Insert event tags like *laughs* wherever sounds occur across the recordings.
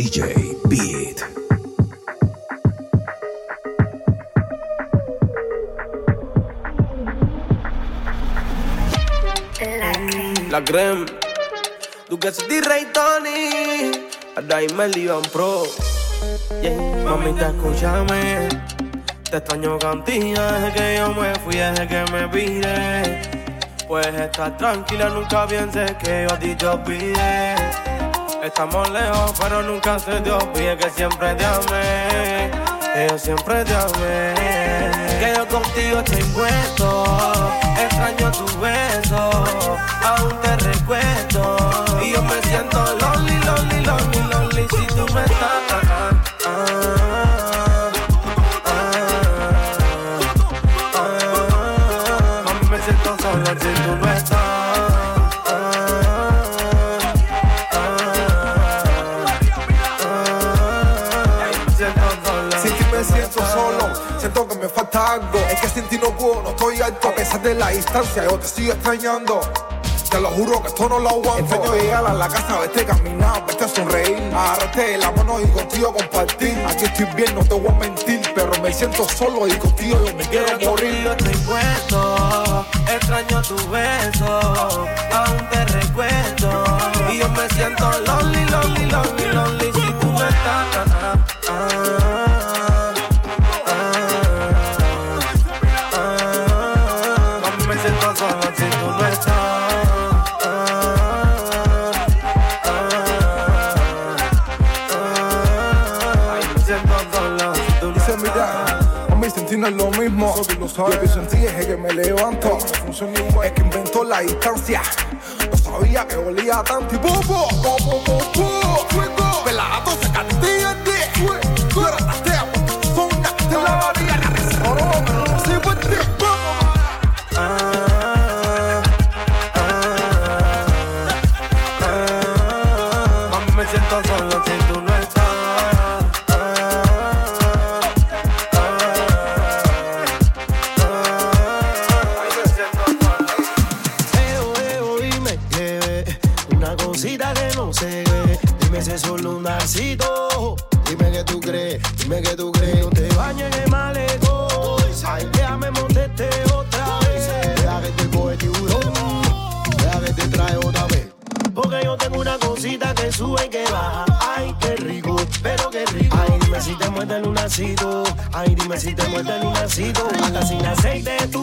DJ Beat. La creme. Tu che sei di Ray Tony. Dai me Livan Pro. Yeah. Mamita, escúchame. Te extraño contigo desde que yo me fui, desde que me pide. Pues estar tranquila, nunca pienses que yo a ti te olvidé. Estamos lejos, pero nunca se te olvide que siempre te amé. Que yo siempre te amé. Que yo contigo estoy puesto. Extraño tu beso. Aún te recuerdo. Y yo me siento lonely, lonely, lonely, lonely. Si tú me estás. No puedo, no estoy alto. A pesar de la distancia, yo te sigo extrañando. Te lo juro que esto no lo aguanto. Extraño llegar a la casa, verte caminar, verte sonreír. Agarrarte la mano y contigo compartir. Aquí estoy bien, no te voy a mentir. Pero me siento solo y contigo yo me quiero morir. estoy puesto. Extraño tu beso, aún te recuerdo. Y yo me siento lonely, lonely, lonely, lonely. Si tú no estás. Es lo mismo. Pienso en ti desde que me levanto. Es que inventó la distancia. No sabía que olía tanto. Y bobo. Fuego, pelado, se cantía de. Tú si te muerde el lunacito. Hasta sin aceite tú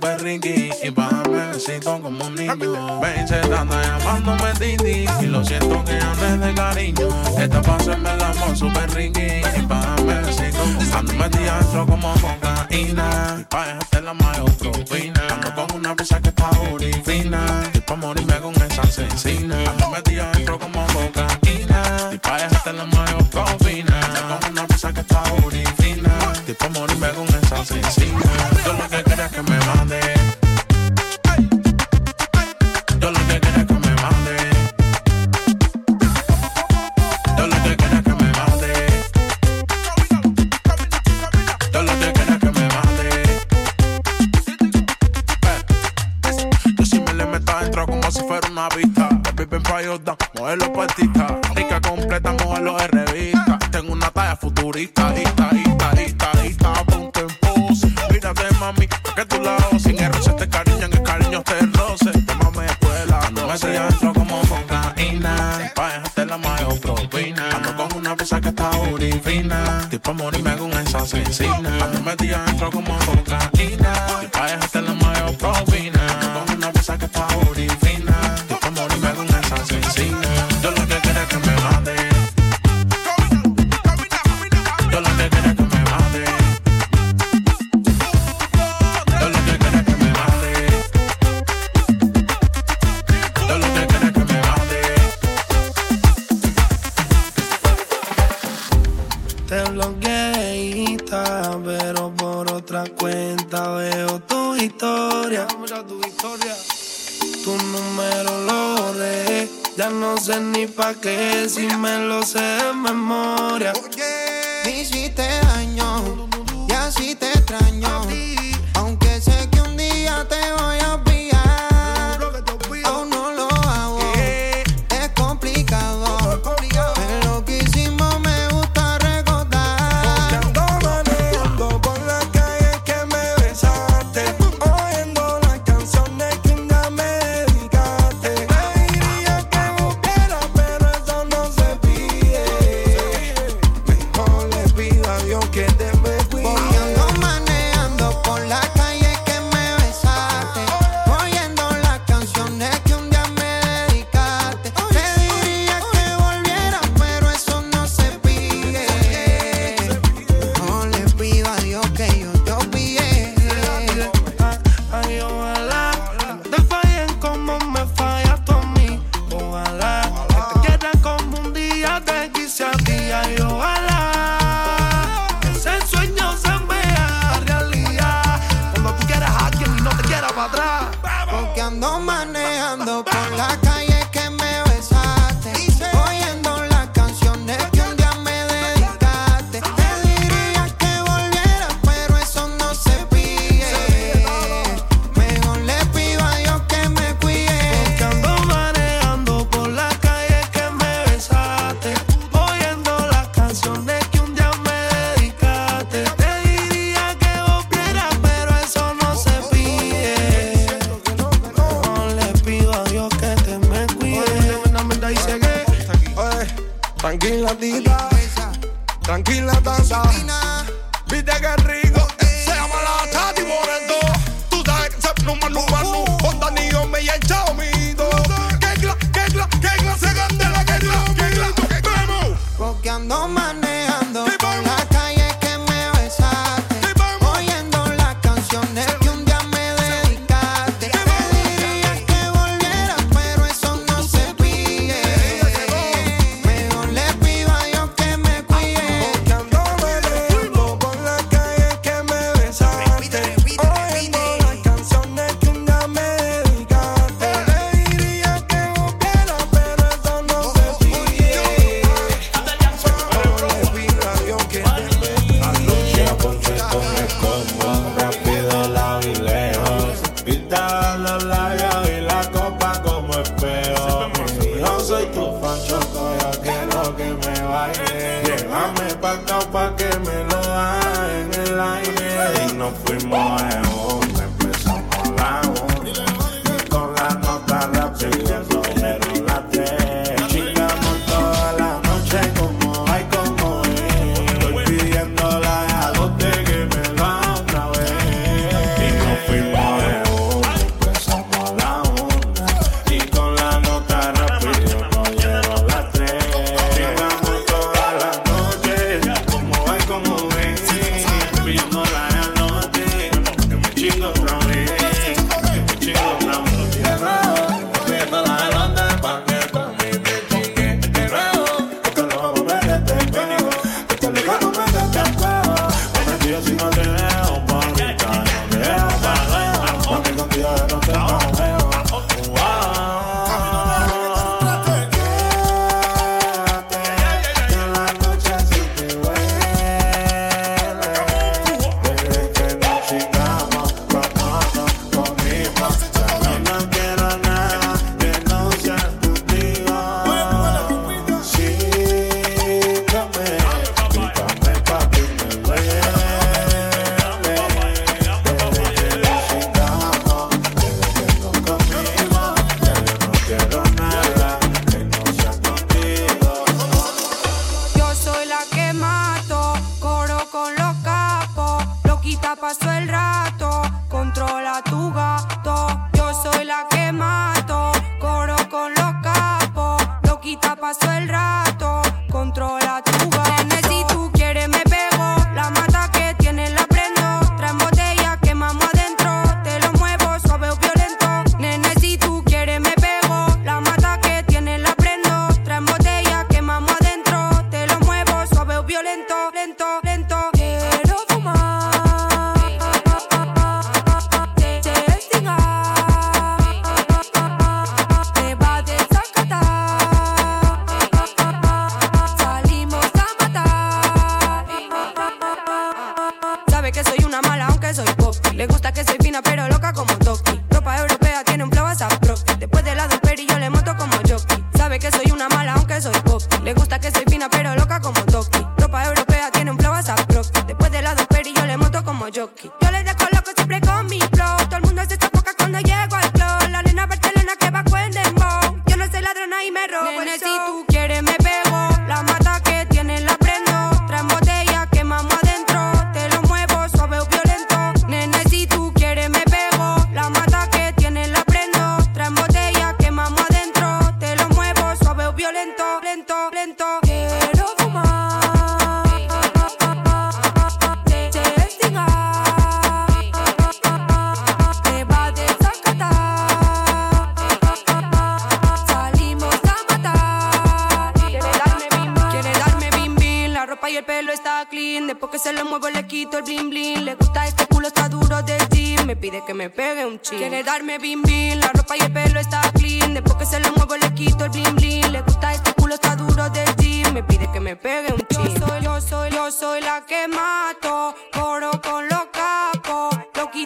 super ricky y bájame besito como un niño.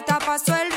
Lo quita paso el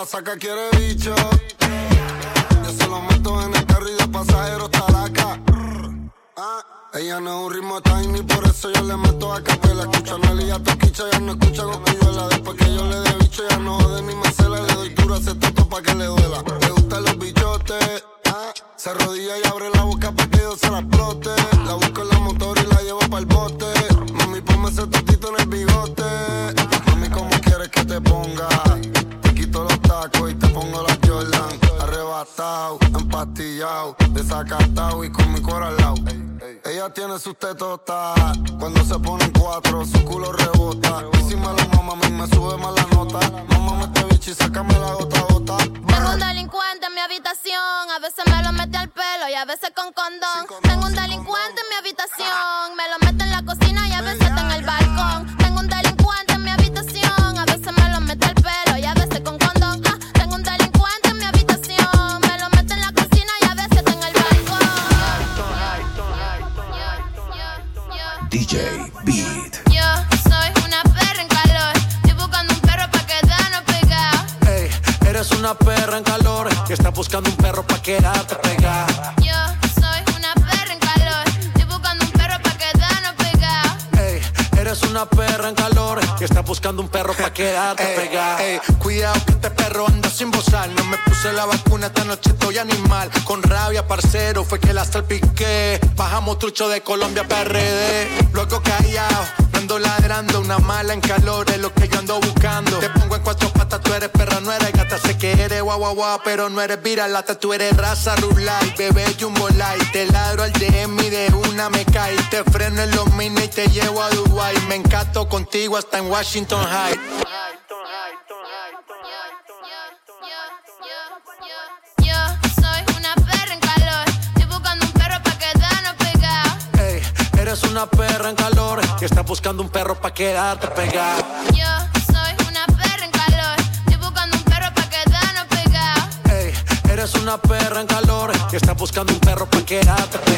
la saca quiere de Colombia PRD. Luego callado, ando ladrando. Una mala en calor es lo que yo ando buscando. Te pongo en cuatro patas, tú eres perra, no eres gata. Sé que eres guau guau pero no eres viralata. Tú eres raza rulay, bebé jumbo light. Te ladro al DM y de una me cae. Te freno en los minas y te llevo a Dubai. Me encanto contigo hasta en Washington Heights. Yo soy una perra en calor. Estoy buscando un perro para quedarnos pegados. Ey, eres una perra en calor. Y estás buscando un perro para quedarte pegado.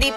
Candy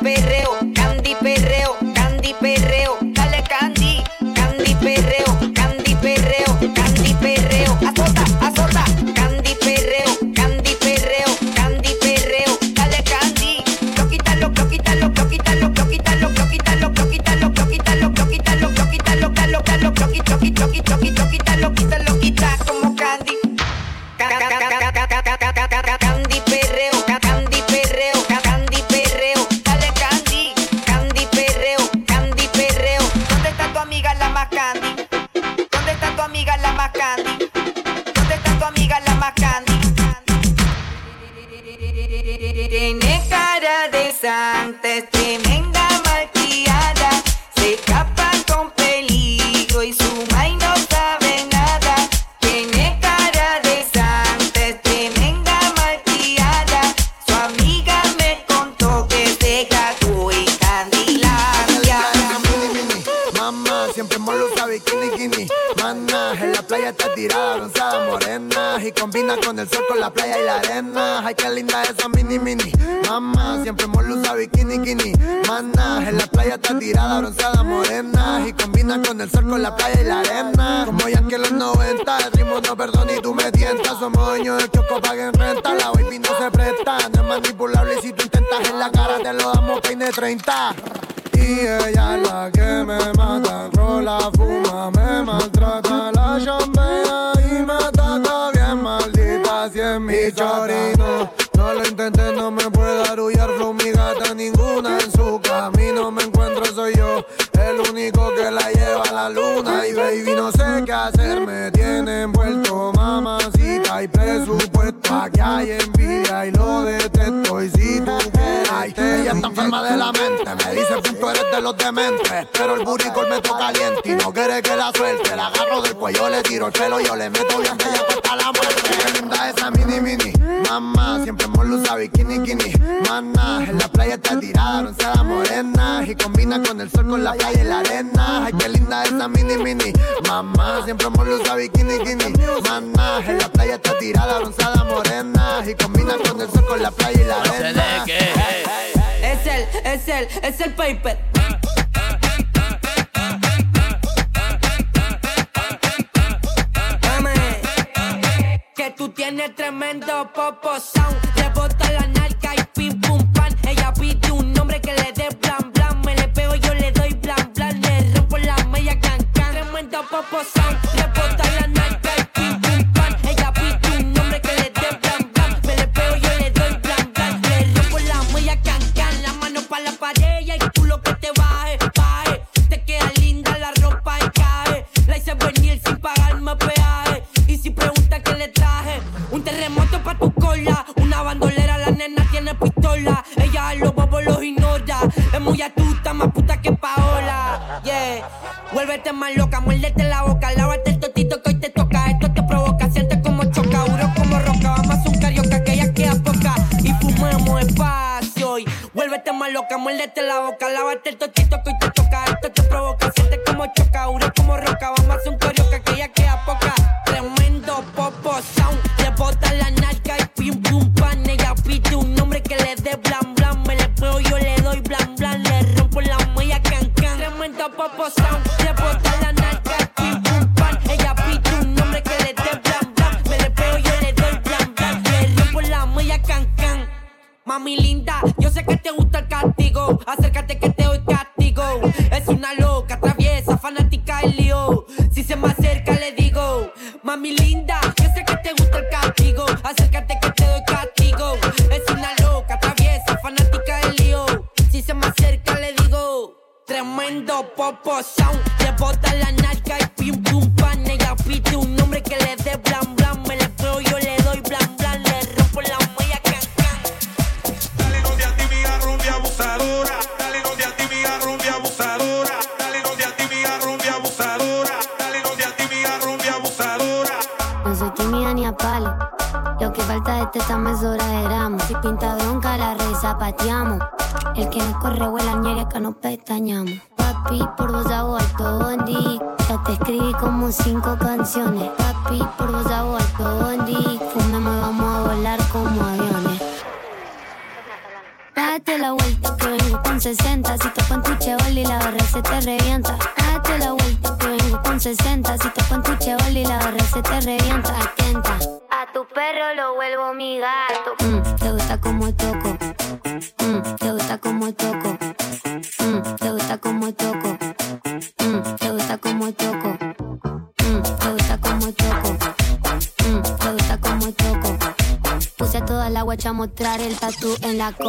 no pestañamos. Papi, por vos hago alto bondi. Ya te escribí como cinco canciones. Papi,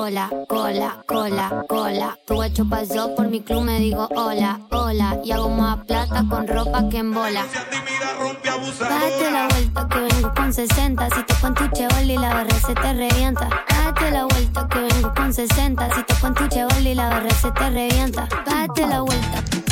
cola, cola, cola, cola. Tu guacho pasó por mi club, me digo hola, hola. Y hago más plata con ropa que en bola. Date la vuelta que vengo con 60. Si te con tu chebol y la barra se te revienta. Date la vuelta que vengo con 60. Si te con tu chebol y la barra se te revienta. Date la vuelta.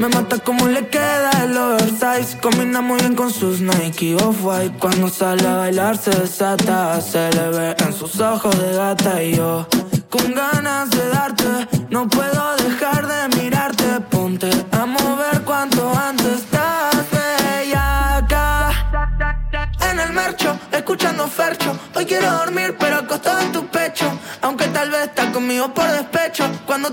Me mata como le queda el oversize. Combina muy bien con sus Nike Off-White. Cuando sale a bailar se desata Se le ve en sus ojos de gata. Y yo con ganas de darte No puedo dejar de mirarte. Ponte a mover cuanto antes. Estás acá. En el marcho, escuchando Fercho. Hoy quiero dormir pero acostado en tu pecho. Aunque tal vez estás conmigo por despecho. Cuando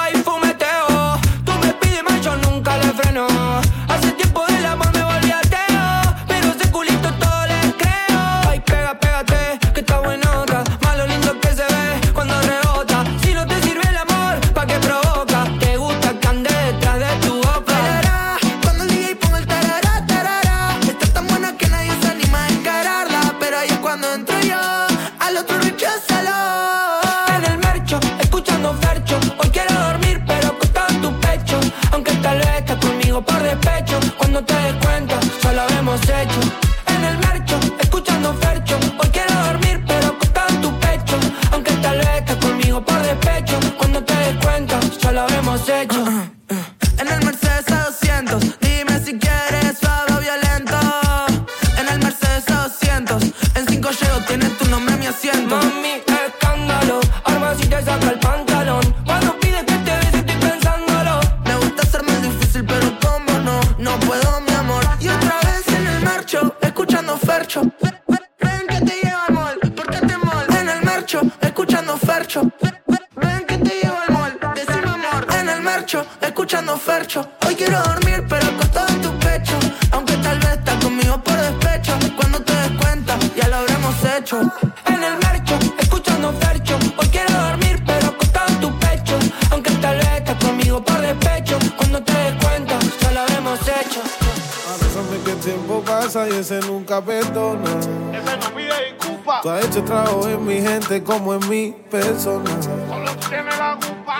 como en mi persona.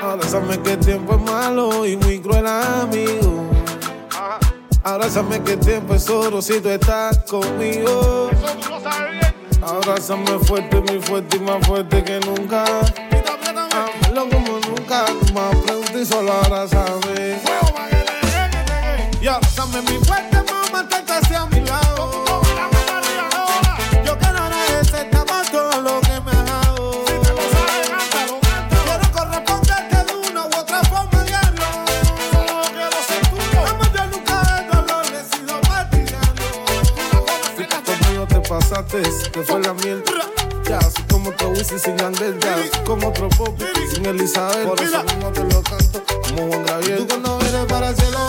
Abrázame que el tiempo es malo y muy cruel amigo. Abrázame que el tiempo es oro si tú estás conmigo. Abrázame fuerte, muy fuerte y más fuerte que nunca. Amalo como nunca, más preguntas y solo abrázame. Te pasaste, te fue la miel. Ya, así como otro Wisin sin Yandel, ya, así como otro Poppy sin Elizabeth. Por eso mismo te lo canto como Juan Gabriel. Tú cuando vienes para el cielo,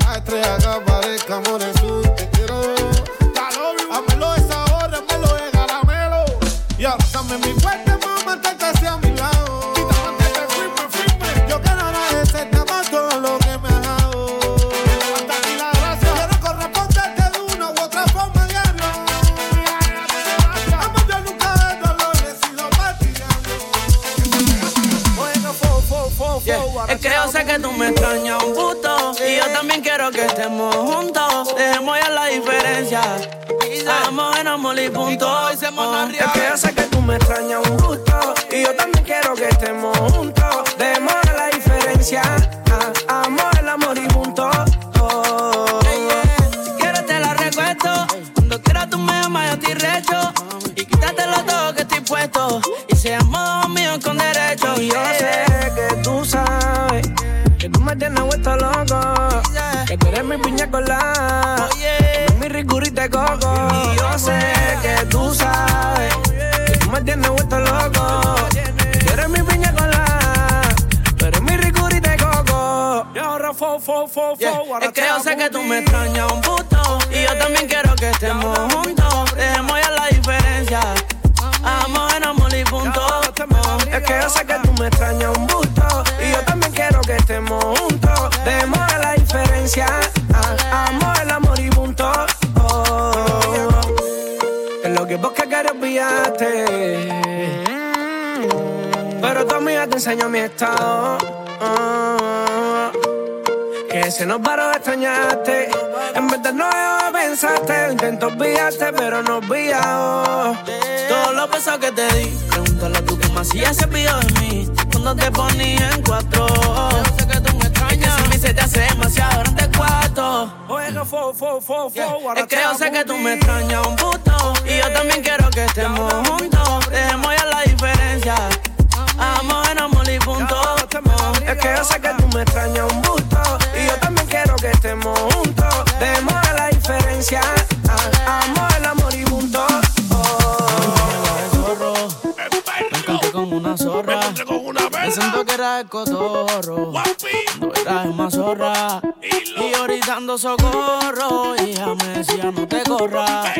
la estrella que aparezca, amor en su te quiero. Amelo de sabor, amelo de caramelo. Y abrázame mi fuerte, y punto Oh, Es que yo sé que tú me extrañas un gusto Y yo también quiero que estemos juntos. Dejemos ya la diferencia sé que tú me extrañas un puto Y yo también quiero que estemos juntos. Dejemos ya la diferencia. Amor en amor y punto. Es que yo sé que tú me extrañas un busto Y yo también quiero que estemos juntos. Dejemos ya la diferencia. Amor, el amor y punto. Oh. Es lo que vos que querés olvidarte. Pero tu amiga te enseñó mi estado. Ah. Que se nos paró de extrañarte En verdad no debo pensarte, intento olvidarte, pero no olvidado. Todos los besos que te di, pregúntale a tu cama si ya se olvidó de mí. Cuando te ponía en cuatro, yo sé que tú me extrañas. Es que se te hace demasiado grande cuarto. Oiga, fo, fo, fo, fo, Es que yo sé que tú me extrañas un puto. Y yo también quiero que estemos juntos. Dejemos ya la diferencia. Amor en amor y punto. Es que yo sé que tú me extrañas un busto. Y yo también que estemos juntos. Demos la diferencia. Amor, el amor y punto. Me encontré con una zorra. Me siento que era el cotorro. Cuando era más zorra. Y ahorita ando socorro. Y ella me decía no te corras.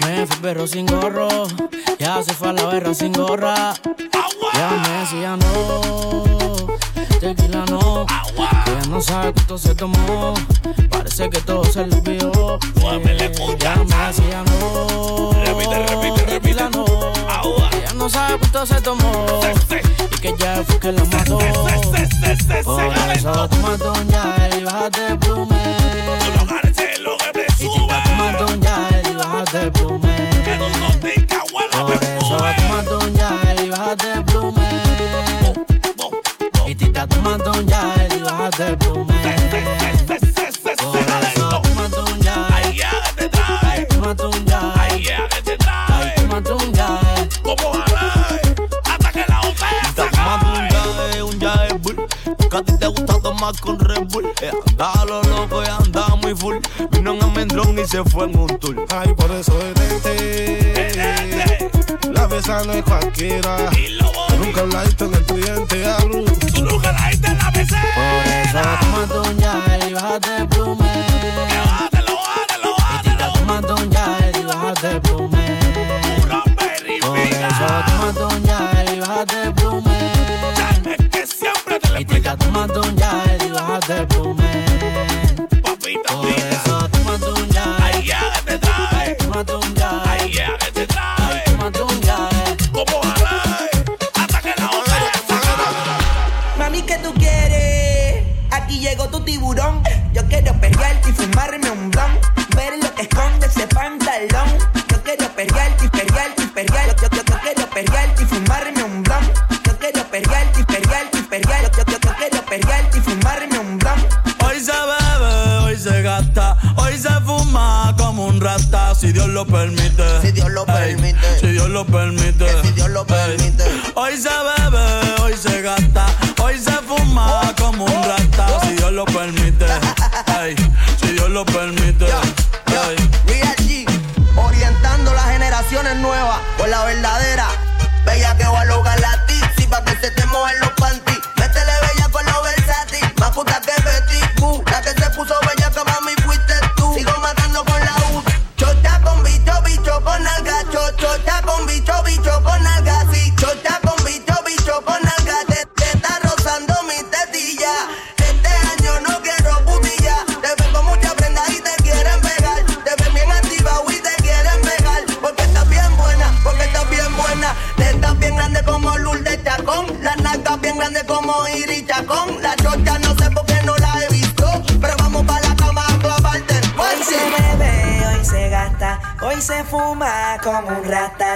Me fui pero sin gorro. Ya se fue a la guerra sin gorra. Ya me decía no. Tequila no. Ella no sabe cuánto se tomó. Parece que todo se le olvidó. Ya me decía no. Repite, repite, repite. no. Ella no sabe cuánto se tomó. Y que ya fue que la mató. Por eso toma ya y bájate el plume. Y tita toma un ya y bájate el plume. Por eso toma ya y bájate el plume. Que a ti te gusta tomar con Red Bull. Eh, andaba lo loco y andaba muy full. Vino en Almendrón y se fue en un tour. Ay, por eso detente. La besa no es cualquiera. Nunca la diste en el cliente a luz. Tú nunca la diste en la BC. Por eso toma un ya y bájate el plume. Bájatelo, bájatelo, Y un bájate el plume. Por eso toma un ya y bájate el plume. Que siempre te toma un tiburón. Yo quiero perrearte y fumarme un blon. Ver lo que esconde ese pantalón. Yo quiero perrearte y perrearte y perrearte. Yo, yo, yo quiero perrearte y fumarme un blon. Yo quiero perrearte y perrearte y perrearte. Yo, yo, yo quiero perrearte y fumarme un blon. Hoy se bebe, hoy se gasta, hoy se fuma como un rata, si Dios lo permite. Si Dios lo Ey, permite. si Dios lo permite. si Dios lo permite. Lo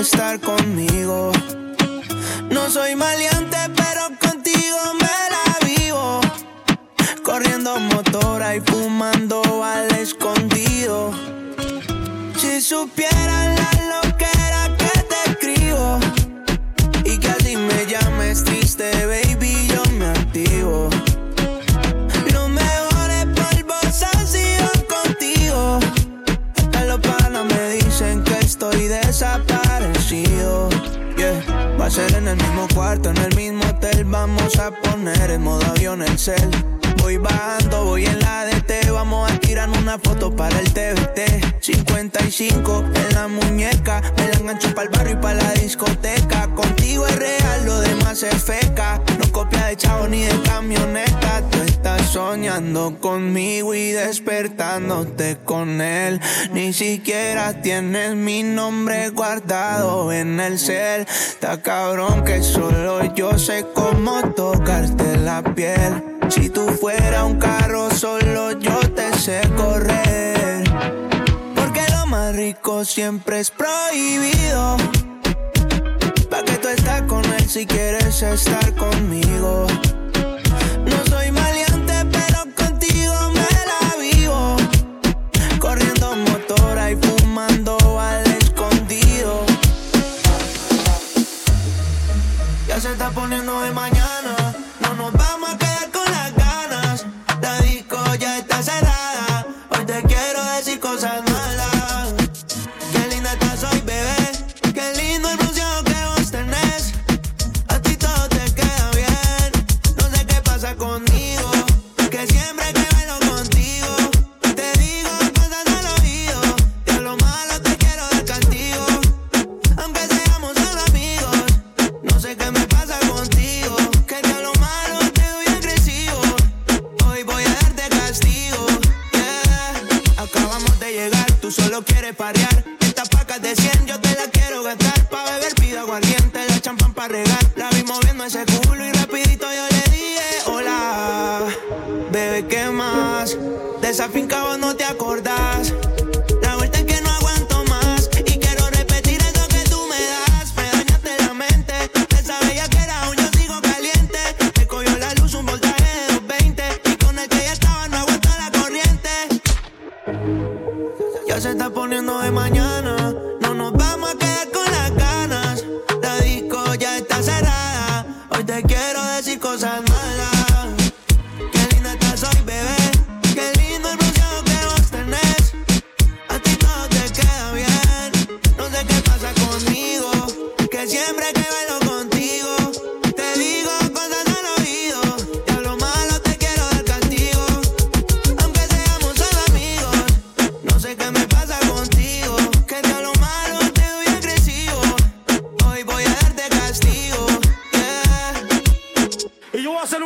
estar conmigo. tienes mi nombre guardado en el cel. Está cabrón que solo yo sé cómo tocarte la piel. Si tú fuera un carro, solo yo te sé correr. Porque lo más rico siempre es prohibido. Pa' que tú estás con él si quieres estar conmigo.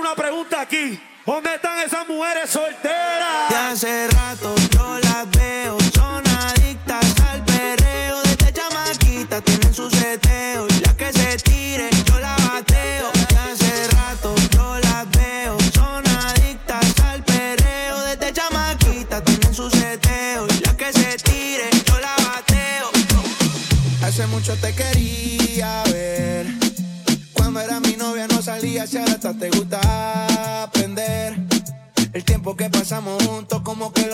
una pregunta aquí. ¿Dónde están esas mujeres solteras? Hace rato. empezamos juntos como que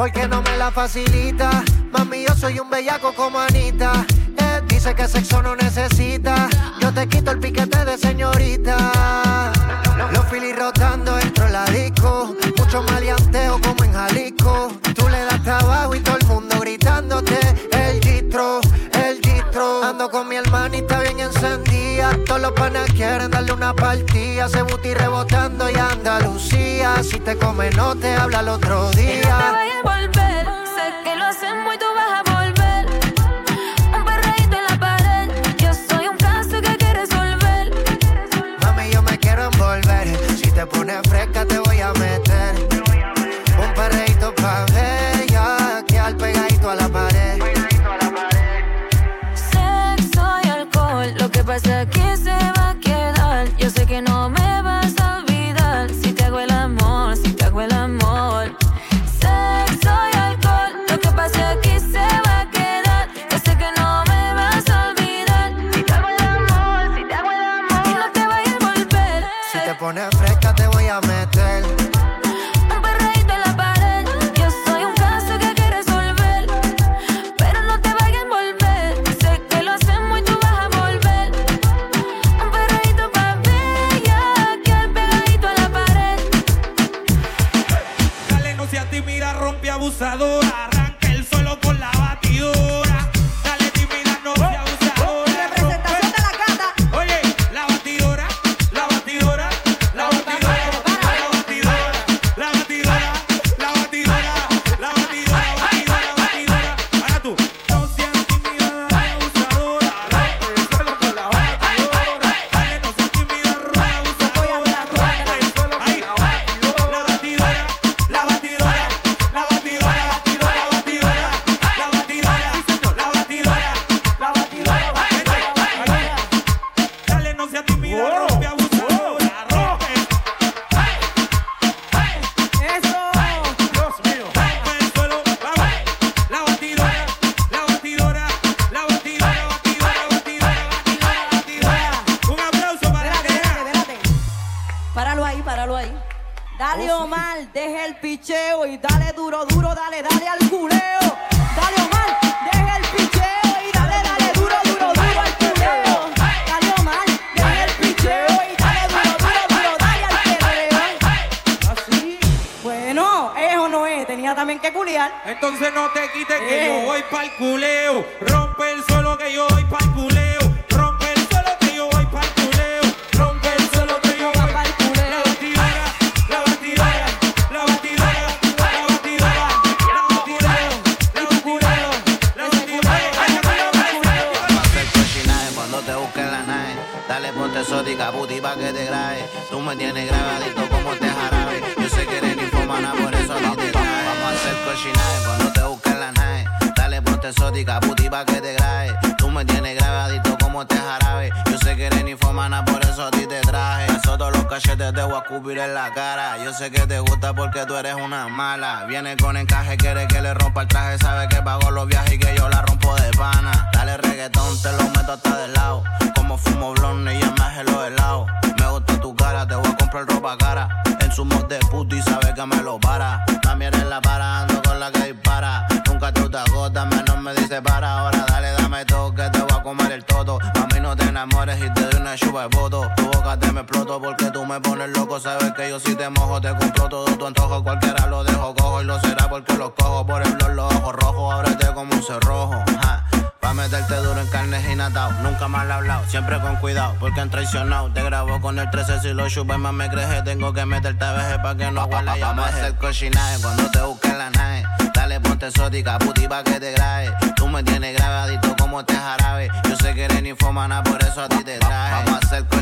porque no me la facilita. Mami, yo soy un bellaco como Anita. Él dice que sexo no necesita. Yo te quito el piquete de señorita. Los filis rotando dentro la disco. Mucho maleanteo como en Jalisco. Tú le das trabajo y todo el mundo gritándote. El distro, el distro Ando con mi hermanita bien encendida, todos los panes quieren darle una partida, se buty rebotando y andalucía. Si te come no te habla el otro día. Sé que lo hacemos y tú vas a volver, un perradito en la pared. Yo soy un caso que quiere resolver. Mami yo me quiero envolver, si te pone fresca te voy a meter.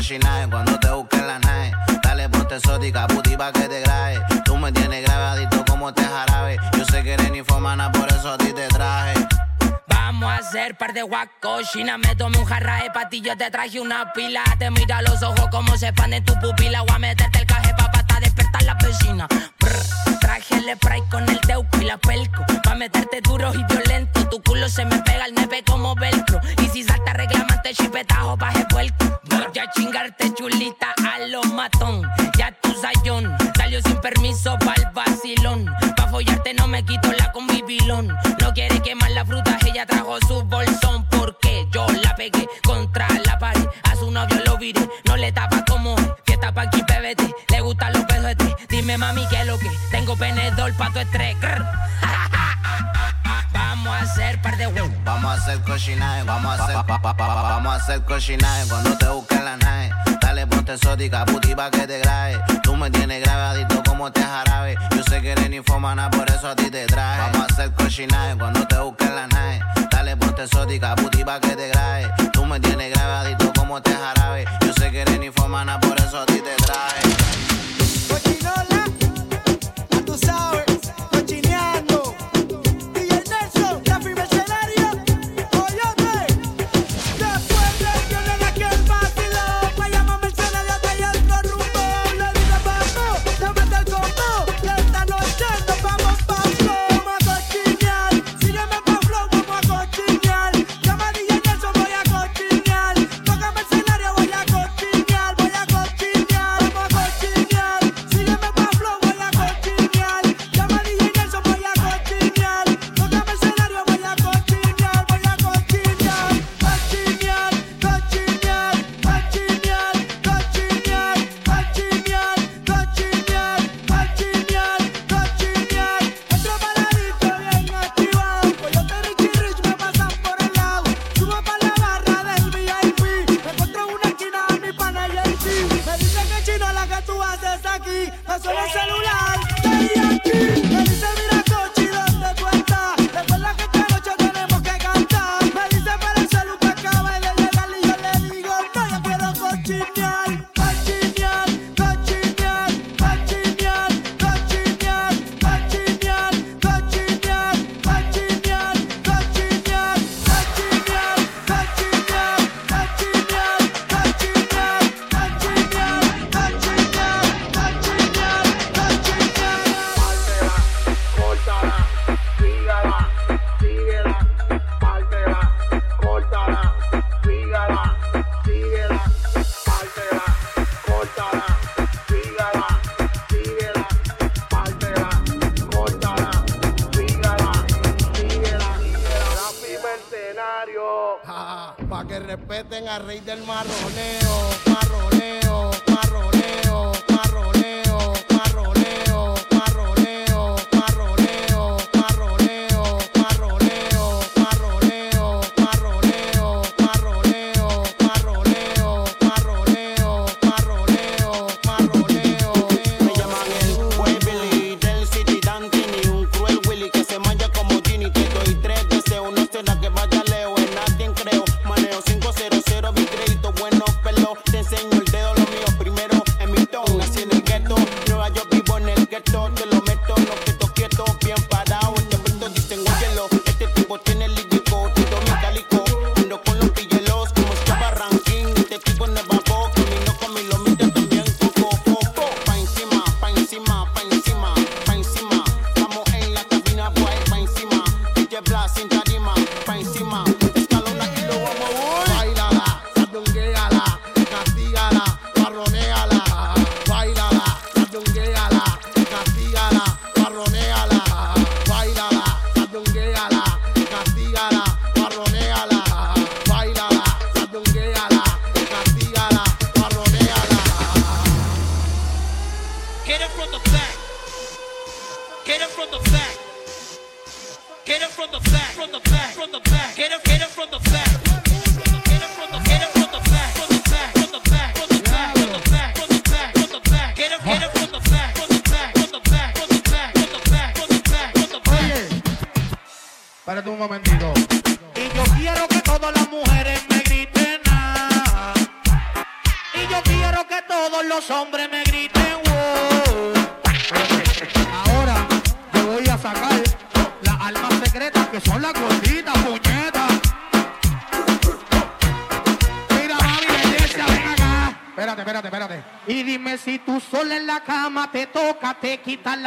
69 cuando te busque en la night. Dale ponte exótica, puti pa' que te grabe. Tú me tienes grabadito como te jarabe. Yo sé que eres ninfomana, por eso a ti te traje. Vamos a hacer par de guacochina. Me tomé un jarra ti, yo te traje una pila. Te mira los ojos como se expanden tu pupila. Voy a meterte el caje pa' hasta despertar la vecina. Traje el spray con el teuco y la pelco. Pa' meterte duro y violento. Tu culo se me pega el nepe como velcro. Y si salta reclamante, chipetajo, baje puerco a chingarte chulita a lo matón. Ya tu sayón salió sin permiso pa'l vacilón. Pa' follarte no me quito la combi pilón. No quiere quemar la fruta, ella trajo su vamos a hacer, pa, vamos a hacer cochinaje cuando te busquen la nave. Dale ponte exótica, puti pa' que te grabe. Tú me tienes grabadito como te jarabe. Yo sé que eres ninfómana, por eso a ti te traje. Vamos a hacer cochinaje cuando te busquen la nave. Dale ponte exótica, puti pa' que te grabe. Tú me tienes grabadito como te jarabe. Yo sé que eres ninfómana, por eso a ti te traje.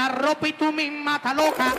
La ropa y tú misma estás loca.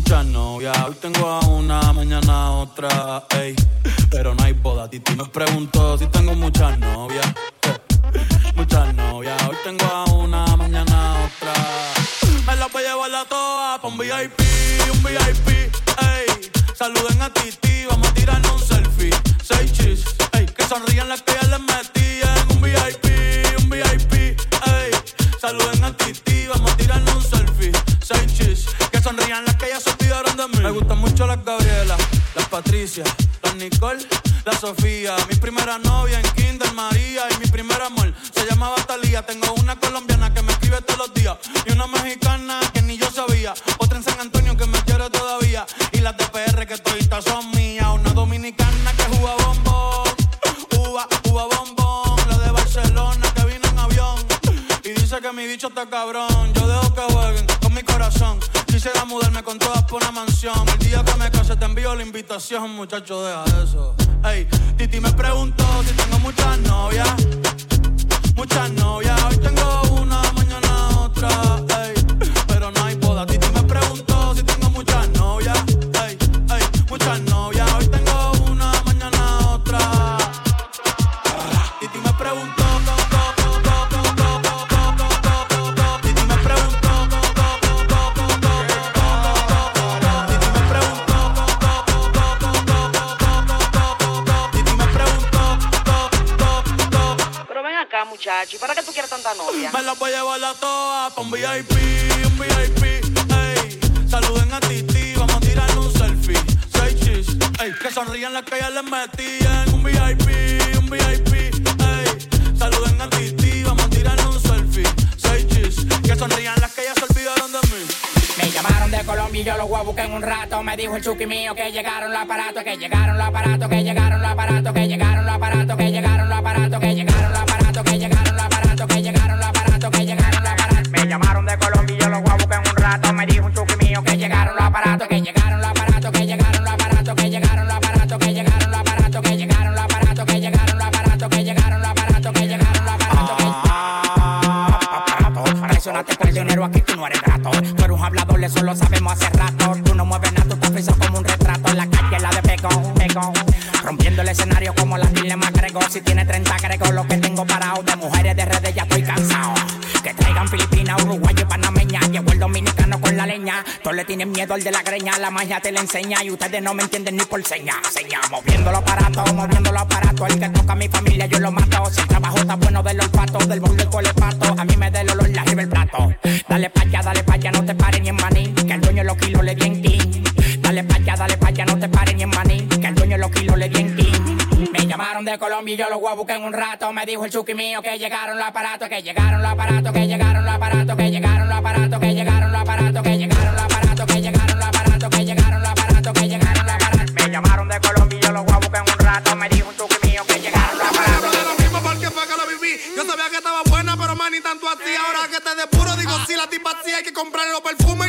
Muchas novias. Hoy tengo a una, mañana otra. Ey. Pero no hay boda. Titi me preguntó si tengo muchas novias. Eh, Muchas novias. Hoy tengo a una, mañana otra. Me la voy a llevar la toa pa' un VIP, un VIP. Ey. Saluden a Titi, vamos a tirarnos un selfie. Seis chis, ey. Que sonrían las que ya les metí en un VIP, un VIP. Ey. Saluden a Titi, vamos a tirarnos Gabriela, las Patricia, las Nicole, la Sofía. Mi primera novia en Kinder María y mi primer amor se llamaba Talía. Tengo una colombiana que me escribe todos los días y una mexicana que ni yo sabía. Otra en San Antonio que me quiere todavía y las de PR que toditas son mías. Una dominicana que juega bombón, uva, uva bombón. La de Barcelona que vino en avión y dice que mi bicho está cabrón. La invitación, muchacho, deja eso. Ey, Titi me preguntó si tengo muchas novias. Muchas novias, hoy tengo una, mañana otra. Ey, pero no hay boda. Titi me preguntó si tengo muchas novias. Ey, ey, muchas novias, acá, muchacho, ¿y para qué tú quieres tanta novia? Me la voy a llevar la toa pa' un VIP, un VIP, ey. Saluden a Titi, vamos a tirarle un selfie. Seis chis, ey. Que sonrían las que ya les metí en un VIP, un VIP, ey. Saluden a Titi, vamos a tirarle un selfie. Seis chis, que sonrían las que ya se olvidaron de mí. Me llamaron de Colombia y yo los voy a buscar en un rato. Me dijo el chuki mío que llegaron los aparatos, que llegaron los aparatos, que llegaron los aparatos, que llegaron los aparatos, que llegaron los aparatos, que llegaron que llegaron los aparatos, que llegaron los aparatos, que llegaron los aparatos, que llegaron los aparatos, que llegaron los aparatos, que llegaron los aparatos, que llegaron los aparatos, que llegaron los aparatos, que llegaron aparatos. Presionate por dinero aquí, tú no eres grato. Tú un hablador, eso lo sabemos hace rato. Tú no mueves nada, tú frisado como un retrato. En la calle la de pegón, pegón. Rompiendo el escenario como la dilema grego. Si tiene 30 grego, lo que leña. Todos le tienen miedo al de la greña. La magia te la enseña y ustedes no me entienden ni por seña. Seña, moviendo los aparatos, moviendo los aparatos. El que toca a mi familia, yo lo mato. Si el trabajo está bueno del olfato, del mundo el colepato. A mí me da el olor, la el plato. Dale pa' allá, dale pa' allá, no te pares ni en maní. Que el dueño los kilos le di en king. Dale pa' allá, dale pa' allá, no te pares ni en maní. Que el dueño los kilos le di en king. Me llamaron de Colombia y yo los voy a buscar en un rato. Me dijo el chuki mío que llegaron los aparatos, que llegaron los aparatos, que llegaron los aparatos, que llegaron los aparatos, que llegaron los aparatos, que llegaron así. Ahora que te depuro, digo, si la tipa así hay que comprarle los perfumes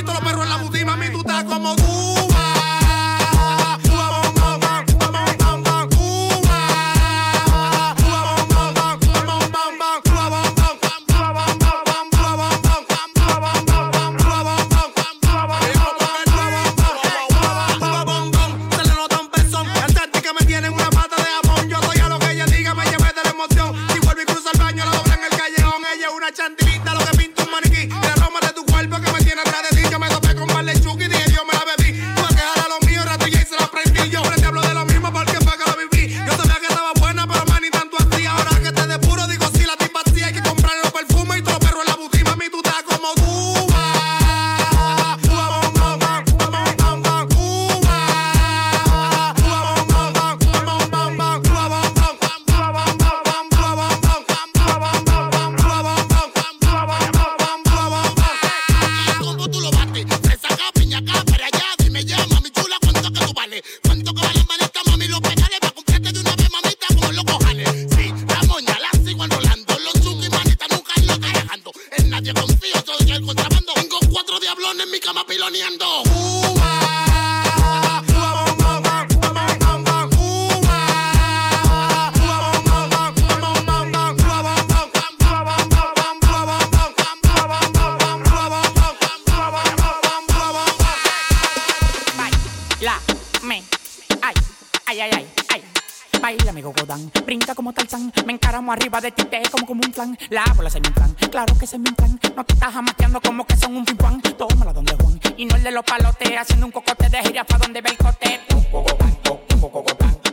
arriba de ti, te como como un plan. La bola se me plan, claro que se me plan. No te estás amateando como que son un pimpán. Tómala donde Juan. Y no el de los palotes, haciendo un cocote de jirafa donde ve el cote.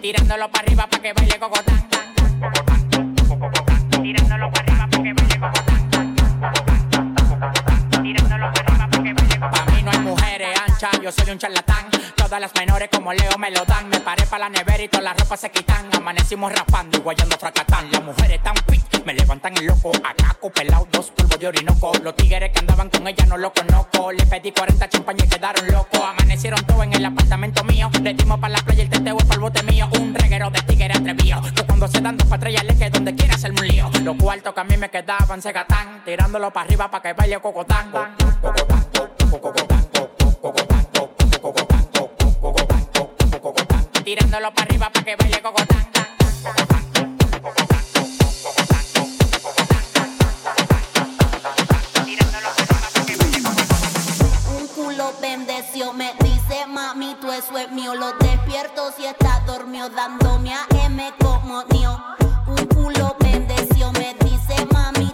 Tirándolo para arriba para que baile cocotán. Tirándolo para arriba para que baile cocotán. Tirándolo para arriba para que baile cocotán. Pa' mí no hay mujeres anchas, yo soy un charlatán. Todas las menores como Leo me lo dan. Me paré para la nevera y todas las ropas se quitan. Amanecimos raspando y guayando fracatán. Las mujeres tan fit, me levantan el loco. Acaco pelado, dos polvos de orinoco. Los tigres que andaban con ella no lo conozco. Le pedí 40 champañas y quedaron locos. Amanecieron todos en el apartamento mío. Le dimos para la playa el teteo para el bote mío. Un reguero de tigres atrevido. Que cuando se dan dos patrullas le que donde quiera hacerme un lío. Los cuartos que a mí me quedaban se gatán. Tirándolo para arriba para que baile cocotán. Tirándolo para arriba para que baile cocotán. Un culo bendeció, me dice mami, tú eso es mío. Lo despierto si está dormido, dándome a M como mío. Un culo bendeció, me dice mami,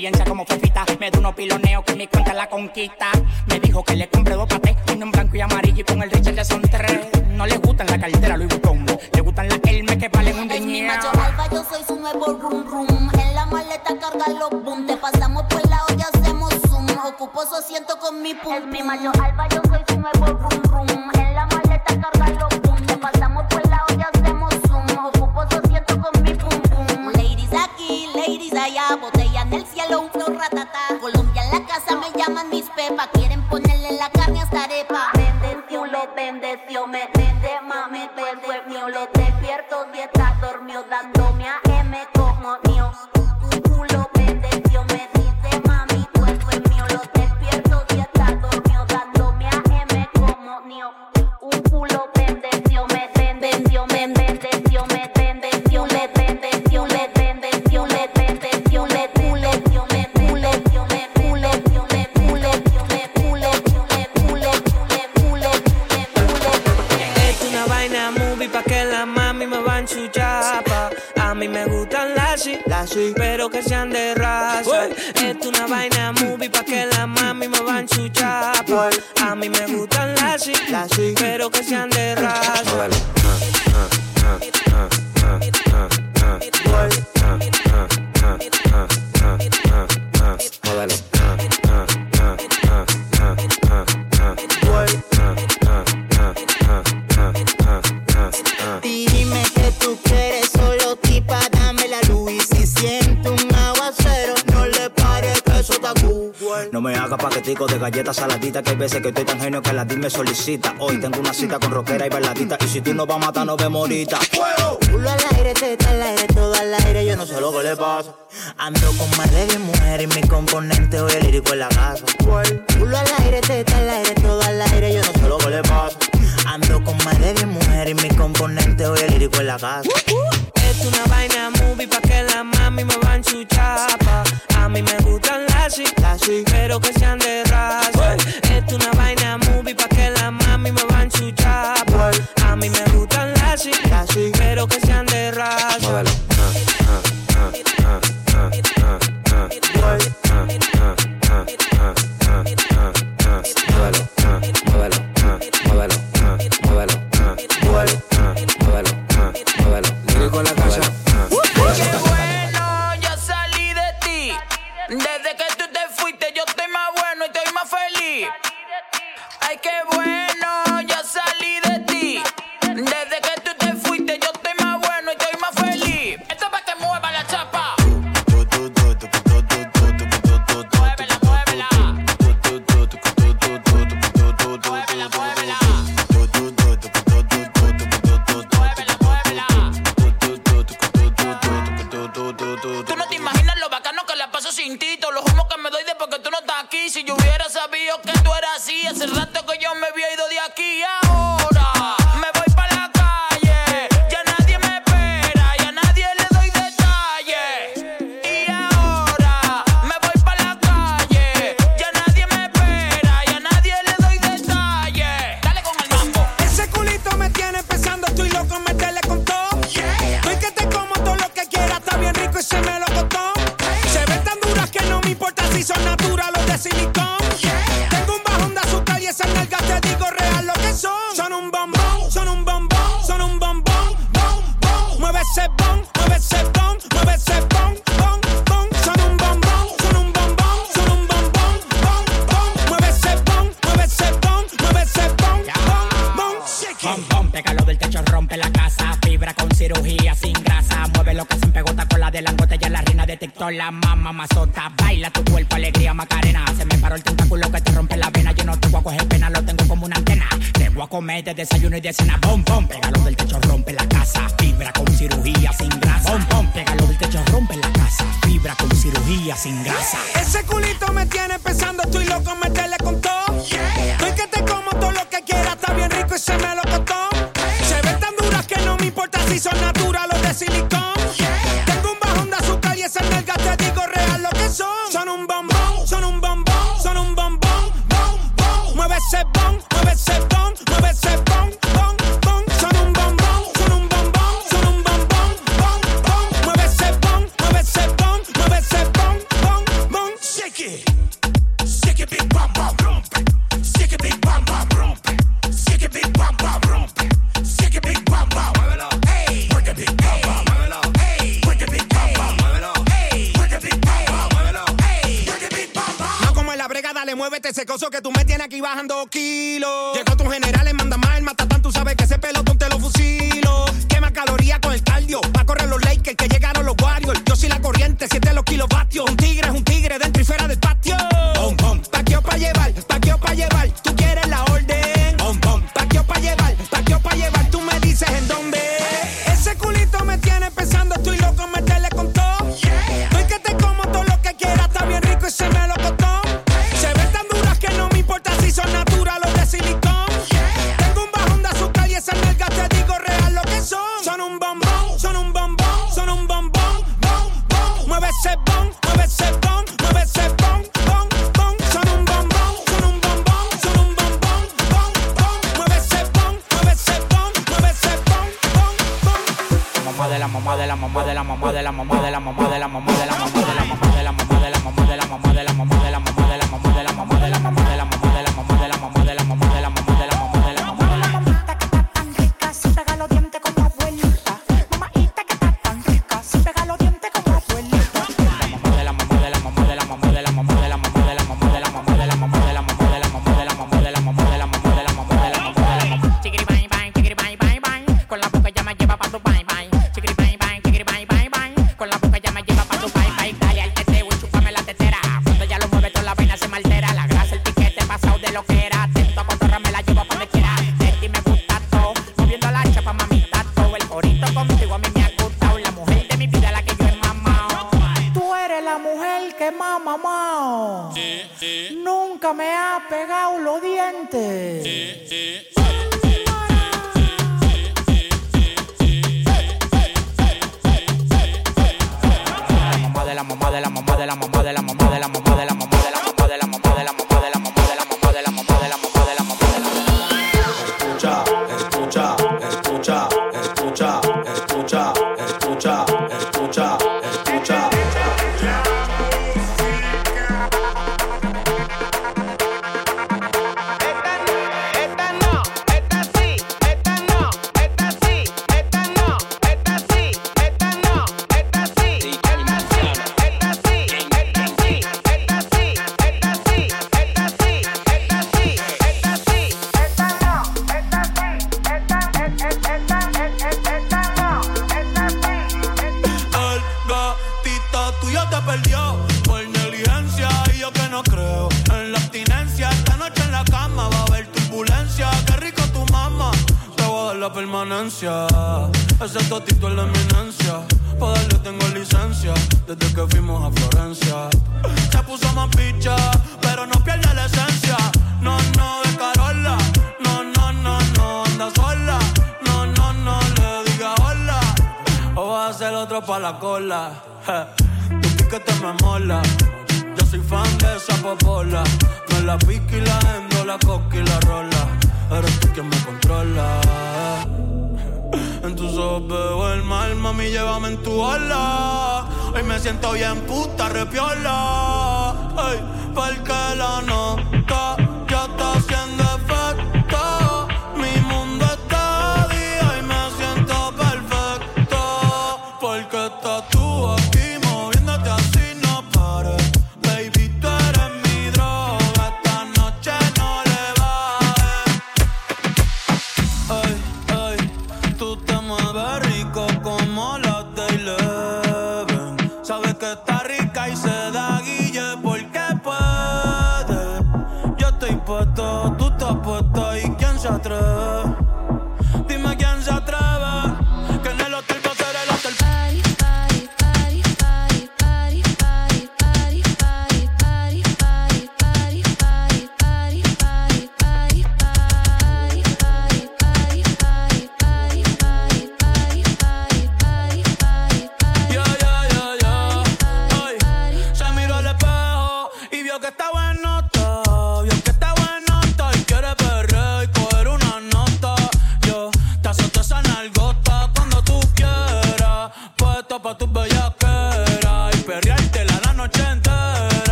experiencia como Fefita. Me da unos piloneos que mi cuenta la conquista. Me dijo que le compré dos patés, uno en blanco y amarillo y con el Richard ya son tres. No le gustan la cartera Louis Vuitton, le gustan las Hermes que valen un Es mi riñón. macho alfa, yo soy su nuevo rum rum. En la maleta carga los boom. Te pasamos por la olla, hacemos zoom. Ocupo su asiento con mi pum. Es mi macho alfa, yo soy su nuevo rum rum. En la maleta carga los boom. Te pasamos por la olla, hacemos zoom. Ocupo su asiento con mi pum pum. Ladies aquí, ladies allá. Colombia en la casa me llaman mis pepas. Quieren ponerle la carne hasta arepa. Bendeció, lo bendeció, me fue mío. Lo vaina movie pa' que la mami me van su chapa. A mí me gustan las sí, pero que sean galletas saladitas que hay veces que estoy tan genio que la DIL me solicita. Hoy tengo una cita con rockera y bailadita y si tú no vas a matar, no vemos ahorita. Culo al aire, teta al aire, todo al aire, yo no sé lo que le pasa. Ando con más de 10 mujeres y mi componente hoy el lírico en la casa. Culo al aire, teta al aire, todo al aire, yo no sé lo que le pasa. Ando con más de 10 mujeres y mi componente hoy el lírico en la casa.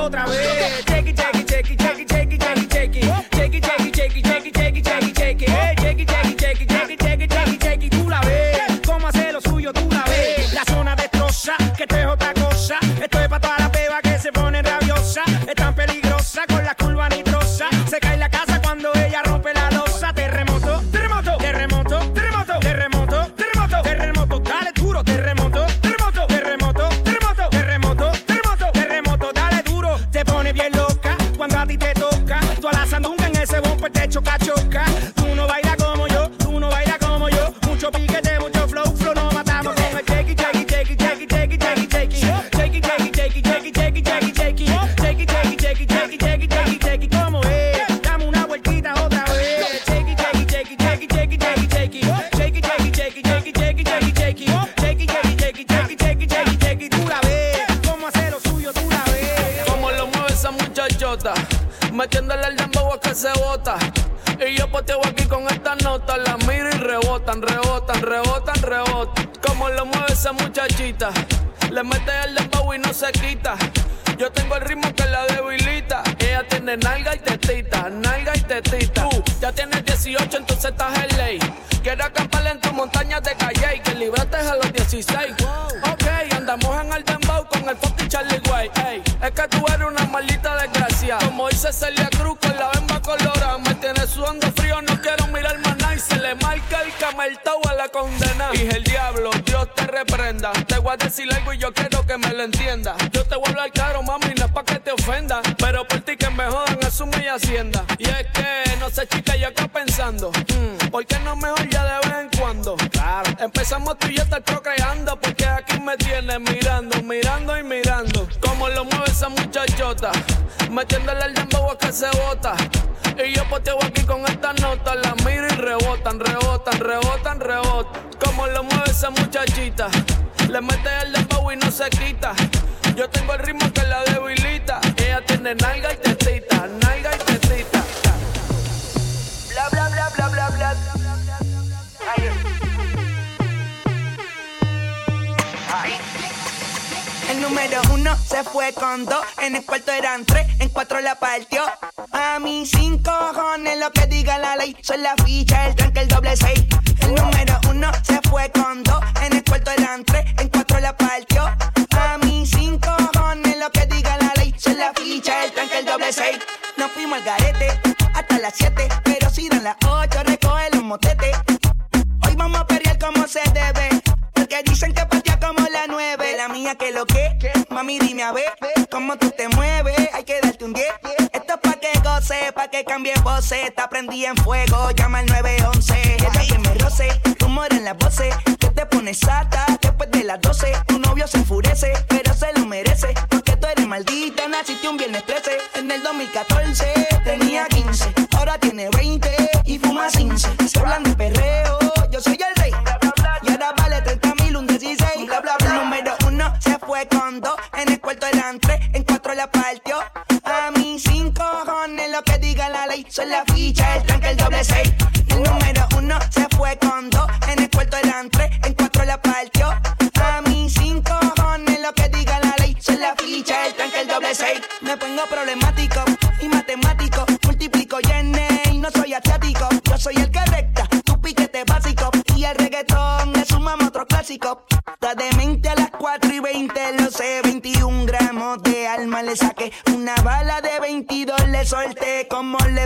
Otra vez.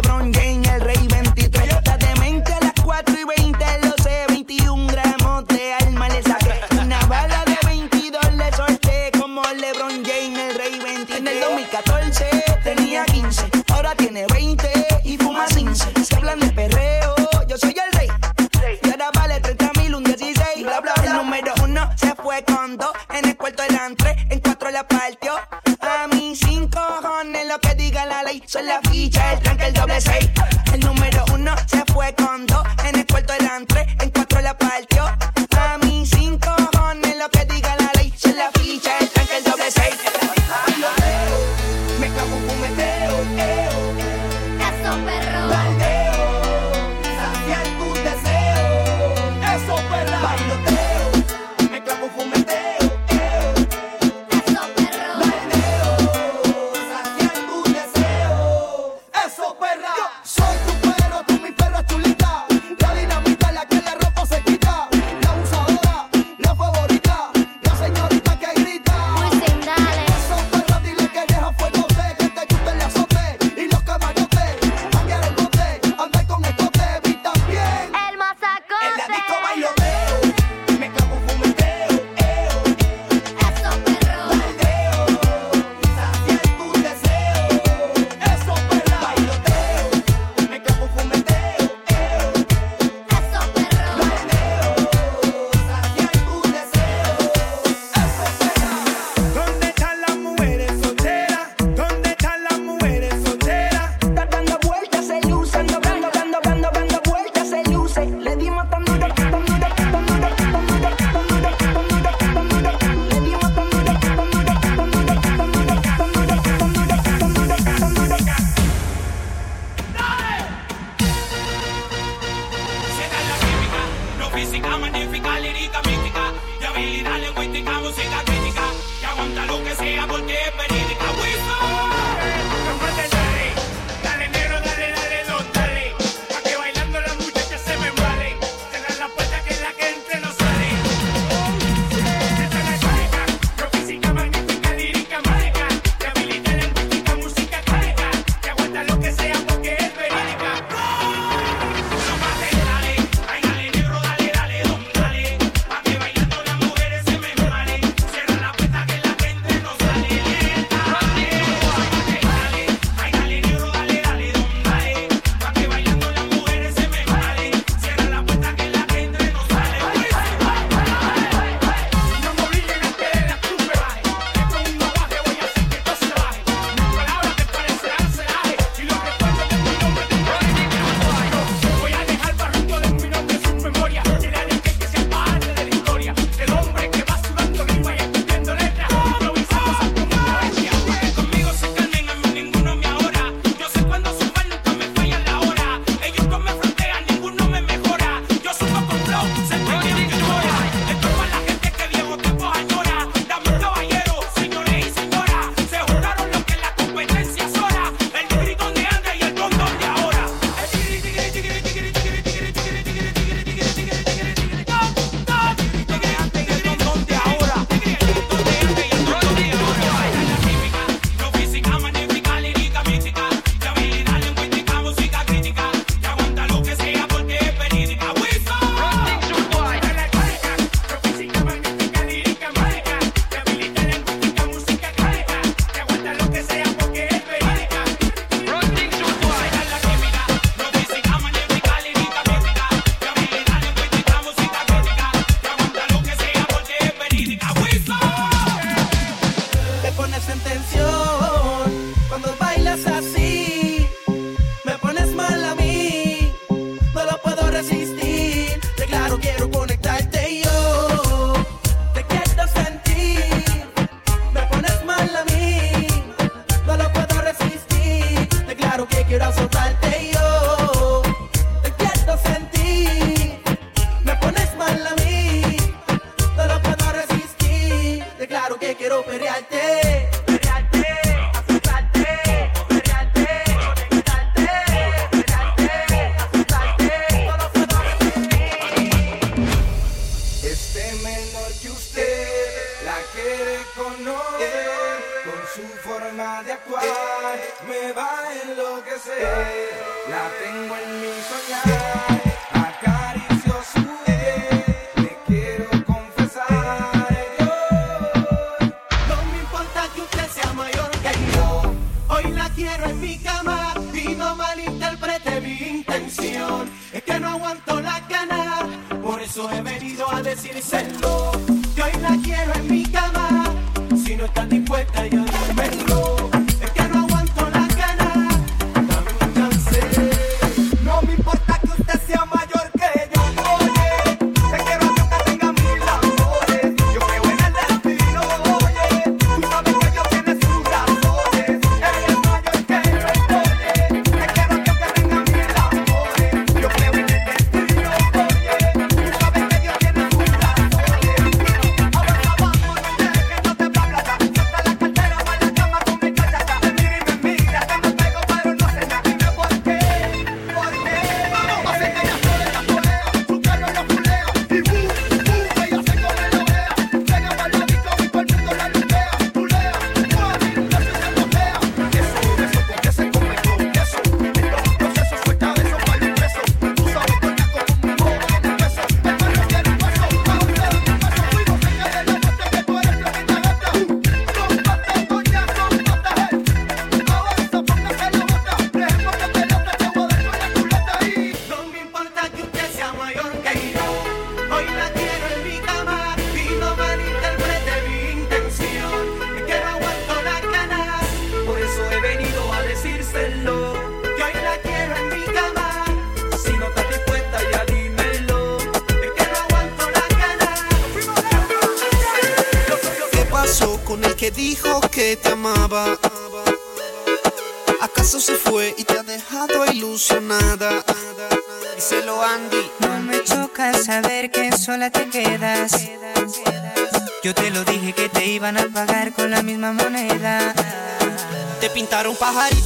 Como LeBron James, el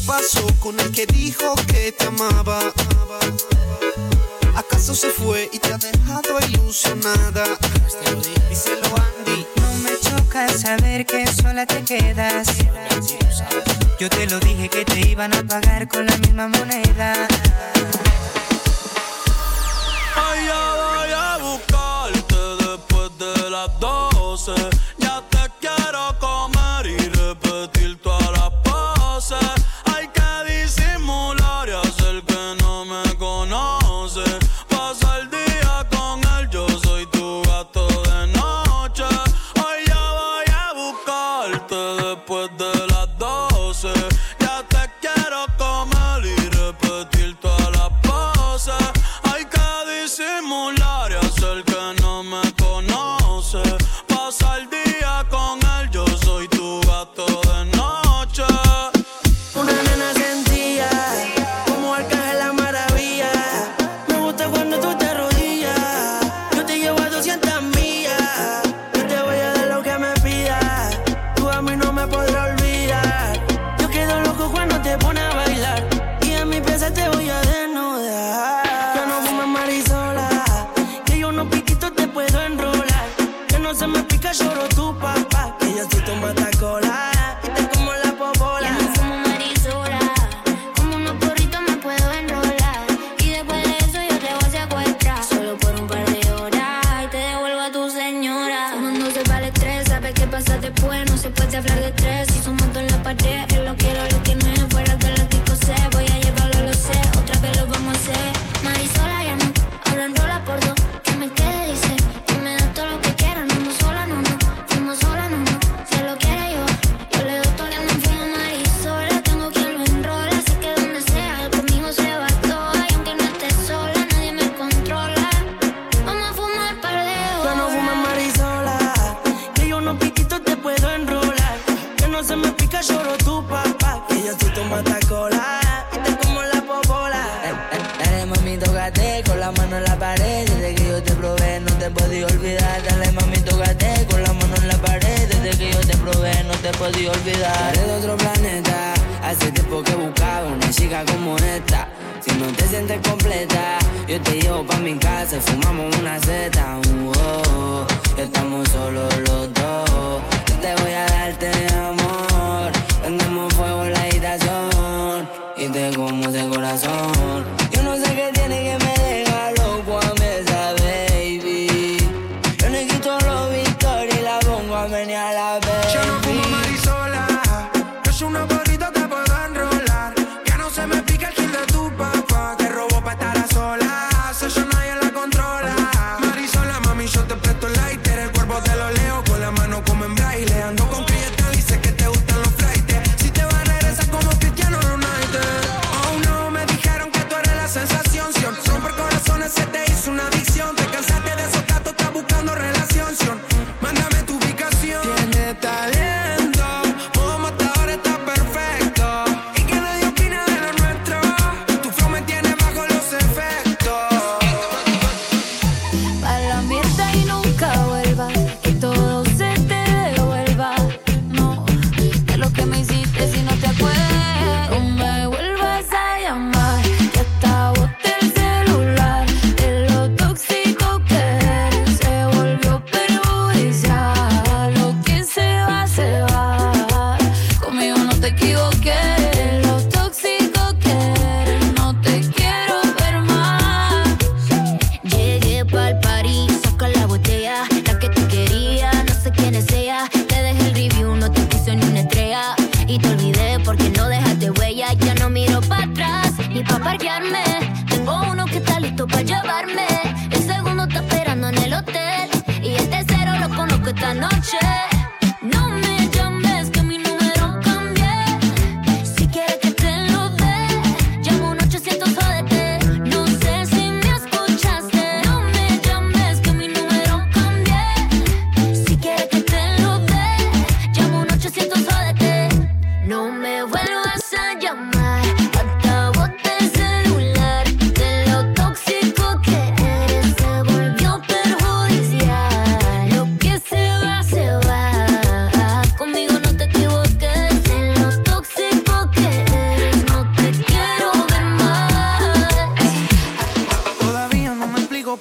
¿Qué pasó con el que dijo que te amaba? ¿Acaso se fue y te ha dejado ilusionada? Díselo Andy. No me choca saber que sola te quedas. Yo te lo dije que te iban a pagar con la misma moneda. Ay,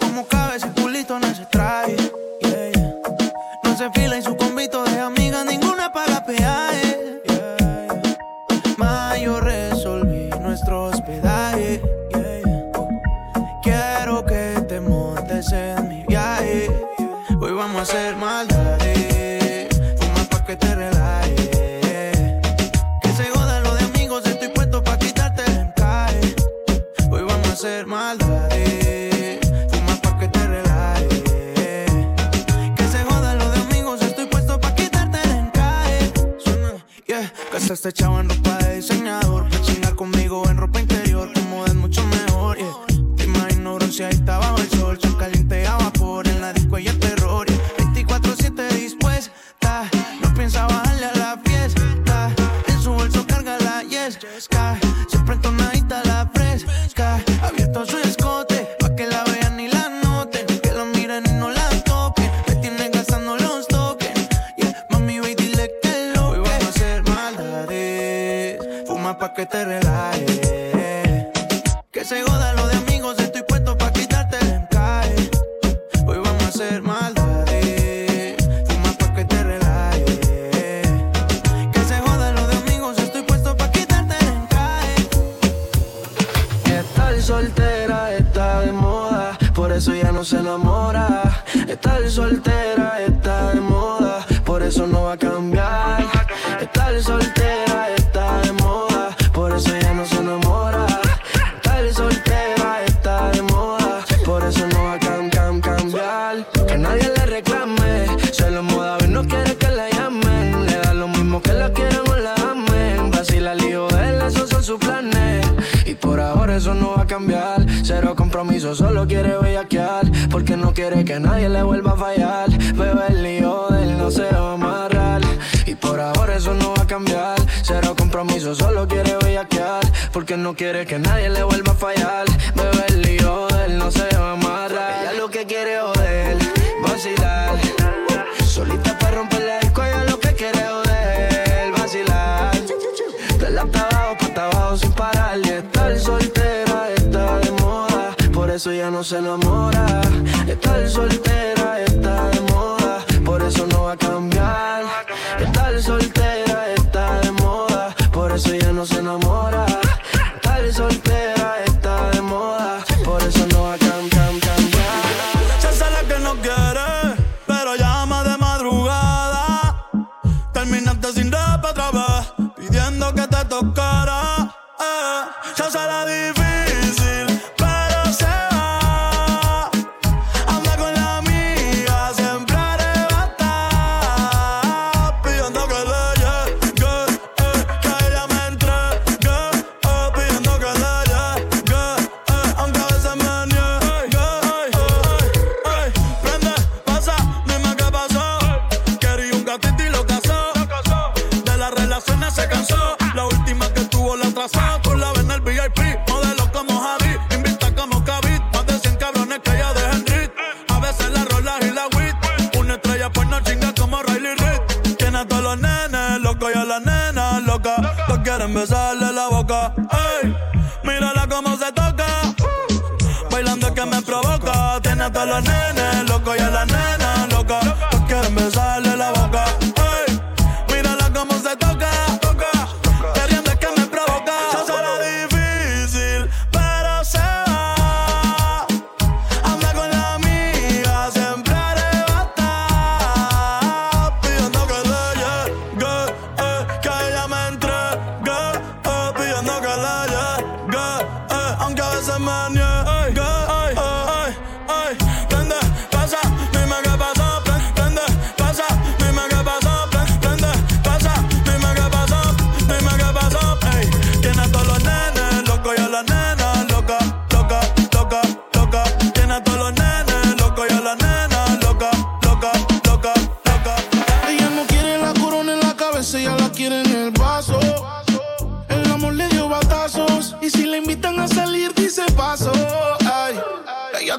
no me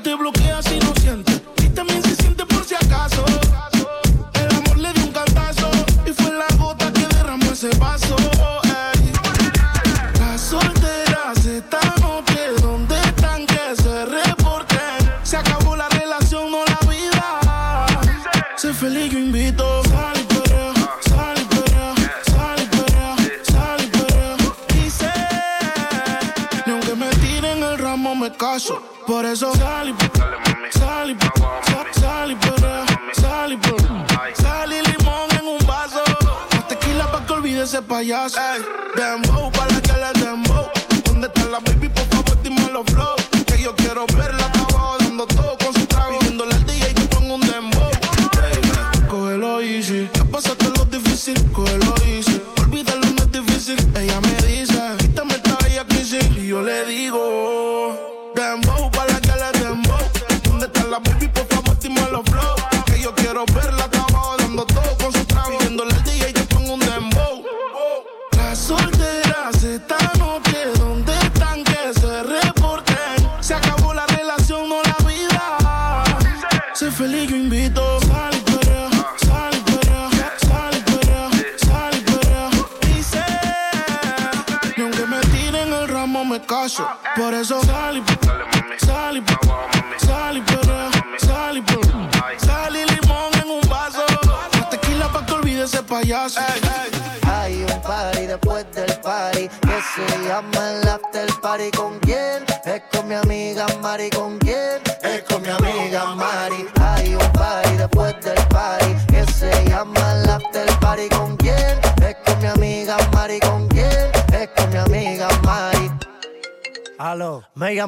te bloquea si no olvide ese payaso.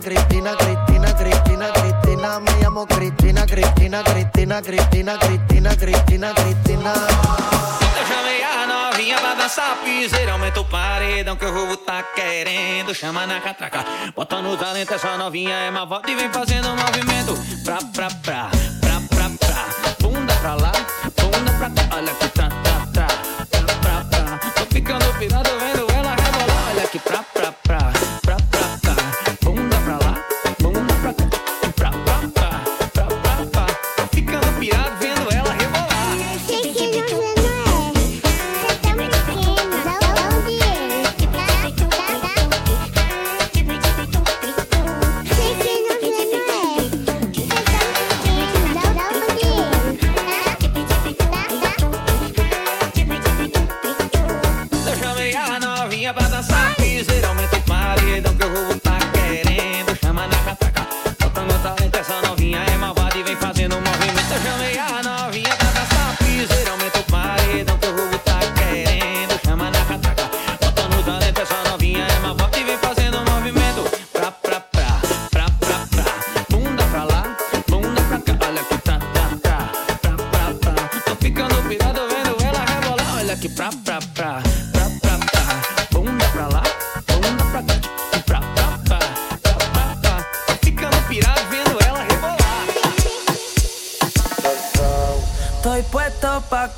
Cristina, Cristina, Cristina, Cristina, Cristina. Me llamo Cristina, Cristina, Cristina, Cristina, Cristina, Cristina, Cristina. Eu chamei a novinha pra dançar piseira Aumenta o paredão que o rubo tá querendo Chama na catraca, bota no talento Essa novinha é uma volta e vem fazendo um movimento Pra, pra, pra, pra, pra, pra Bunda pra lá, bunda pra cá Olha que tá, tá, tá Pra, pra, pra Tô ficando pirado vendo